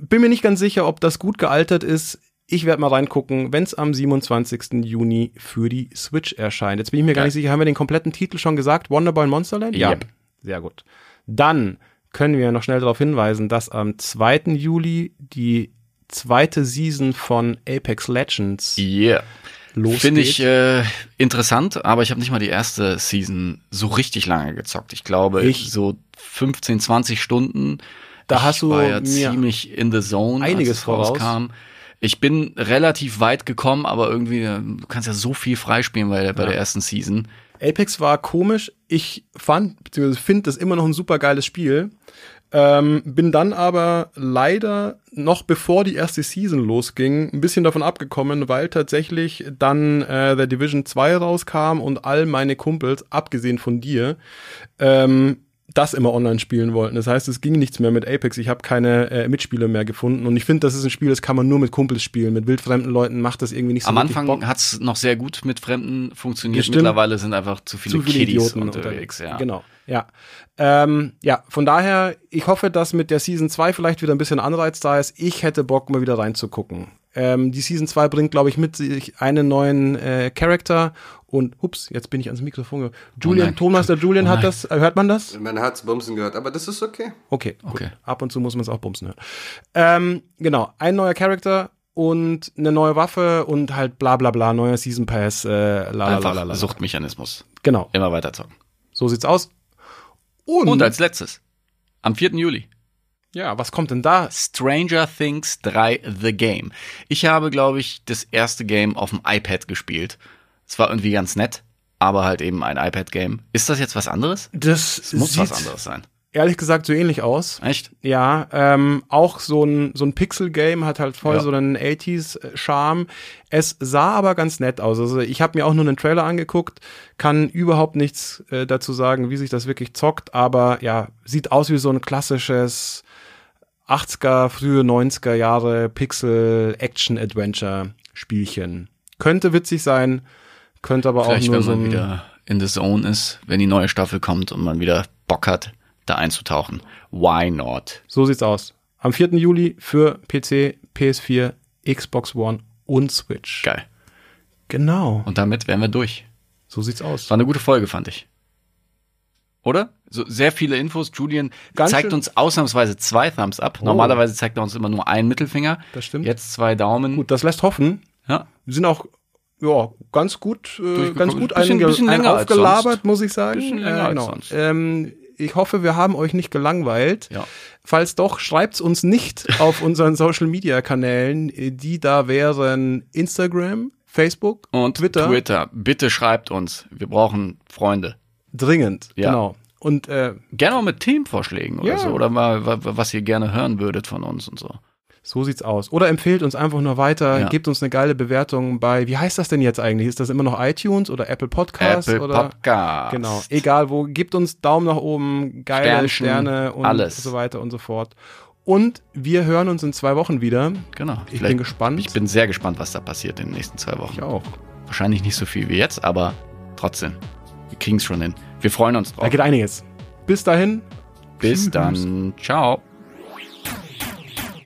Bin mir nicht ganz sicher, ob das gut gealtert ist. Ich werde mal reingucken, wenn es am 27. Juni für die Switch erscheint. Jetzt bin ich mir gar Geil. nicht sicher, haben wir den kompletten Titel schon gesagt? Wonderboy in Monsterland? Ja. Yep. Sehr gut. Dann können wir noch schnell darauf hinweisen, dass am 2. Juli die zweite Season von Apex Legends Yeah. losgeht. Finde ich äh, interessant, aber ich habe nicht mal die erste Season so richtig lange gezockt. Ich glaube, Ich- so 15, 20 Stunden. Da ich hast du war ja ziemlich in the zone, einiges als es voraus. rauskam. Ich bin relativ weit gekommen, aber irgendwie, äh, du kannst ja so viel freispielen bei, der- bei der ersten Season. Apex war komisch. Ich fand, beziehungsweise finde das immer noch ein super geiles Spiel. Ähm, bin dann aber leider noch bevor die erste Season losging, ein bisschen davon abgekommen, weil tatsächlich dann äh, The Division 2 rauskam und all meine Kumpels, abgesehen von dir, ähm, das immer online spielen wollten. Das heißt, es ging nichts mehr mit Apex. Ich habe keine äh, Mitspieler mehr gefunden. Und ich finde, das ist ein Spiel, das kann man nur mit Kumpels spielen. Mit wildfremden Leuten macht das irgendwie nicht so Am Anfang Bock. hat's noch sehr gut mit Fremden funktioniert. Das stimmt. Mittlerweile sind einfach zu viele, zu viele Kiddies Idioten unterwegs. Ja. Genau, ja. Ähm, ja, von daher, ich hoffe, dass mit der Season 2 vielleicht wieder ein bisschen Anreiz da ist. Ich hätte Bock, mal wieder reinzugucken. Ähm, die Season 2 bringt, glaube ich, mit sich einen neuen äh, Charakter und, hups, jetzt bin ich ans Mikrofon. ge- Julian, nein. Tonmeister Julian Oh hat das, äh, hört man das? Man hat's Bumsen gehört, aber das ist okay. Okay, gut. Okay. Ab und zu muss man es auch bumsen hören. Ähm, genau, ein neuer Charakter und eine neue Waffe und halt bla bla bla, neuer Season Pass, äh, la, la, la, Einfach la, la. Suchtmechanismus. Genau, Immer weiter zocken. so sieht's aus. Und, Und als letztes, am 4. Juli, ja, was kommt denn da? Stranger Things 3 The Game. Ich habe, glaube ich, das erste Game auf dem iPad gespielt. Es war irgendwie ganz nett, aber halt eben ein iPad-Game. Ist das jetzt was anderes? Das Es muss was anderes sein. ehrlich gesagt so ähnlich aus. Echt? Ja, ähm, auch so ein, so ein Pixel-Game hat halt voll Ja. so einen 80s-Charme. Es sah aber ganz nett aus. Also ich habe mir auch nur einen Trailer angeguckt, kann überhaupt nichts äh, dazu sagen, wie sich das wirklich zockt, aber ja, sieht aus wie so ein klassisches 80er, frühe 90er Jahre Pixel-Action-Adventure-Spielchen. Könnte witzig sein, könnte aber Vielleicht, auch nur wenn so man wieder in the zone ist, wenn die neue Staffel kommt und man wieder Bock hat, da einzutauchen. Why not? So sieht's aus. Am 4. Juli für PC, PS4, Xbox One und Switch. Geil. Genau. Und damit wären wir durch. So sieht's aus. War eine gute Folge, fand ich. Oder? So sehr viele Infos. Julian Ganz zeigt uns ausnahmsweise zwei Thumbs up. Normalerweise zeigt er uns immer nur einen Mittelfinger. Das stimmt. Jetzt zwei Daumen. Gut, das lässt hoffen. Ja. Wir sind auch ja, ganz gut, äh, ganz gut Bisschen- einge- bisschen ein länger als aufgelabert, muss ich sagen. Bisschen länger äh, als genau. sonst. Ähm, ich hoffe, wir haben euch nicht gelangweilt. Ja. Falls doch, schreibt's uns nicht *laughs* auf unseren Social Media Kanälen. Die da wären Instagram, Facebook Und Twitter. Twitter. Bitte schreibt uns. Wir brauchen Freunde. Dringend, Ja. genau. Und äh, Gerne auch mit Themenvorschlägen oder Ja. so. Oder mal, wa- wa- was ihr gerne hören würdet von uns und so. So sieht's aus. Oder empfehlt uns einfach nur weiter, Ja. gebt uns eine geile Bewertung bei, wie heißt das denn jetzt eigentlich? Ist das immer noch iTunes oder Apple Podcasts? Apple oder? Podcast. Genau, egal wo, gebt uns Daumen nach oben, geile Sternchen, Sterne und alles. so weiter und so fort. Und wir hören uns in zwei Wochen wieder. Genau. Ich Vielleicht- bin gespannt. Ich bin sehr gespannt, was da passiert in den nächsten zwei Wochen. Ich auch. Wahrscheinlich nicht so viel wie jetzt, aber trotzdem. Wir kriegen's schon hin. Wir freuen uns Da drauf. geht einiges. Bis dahin. Bis Tschüss. dann. Ciao.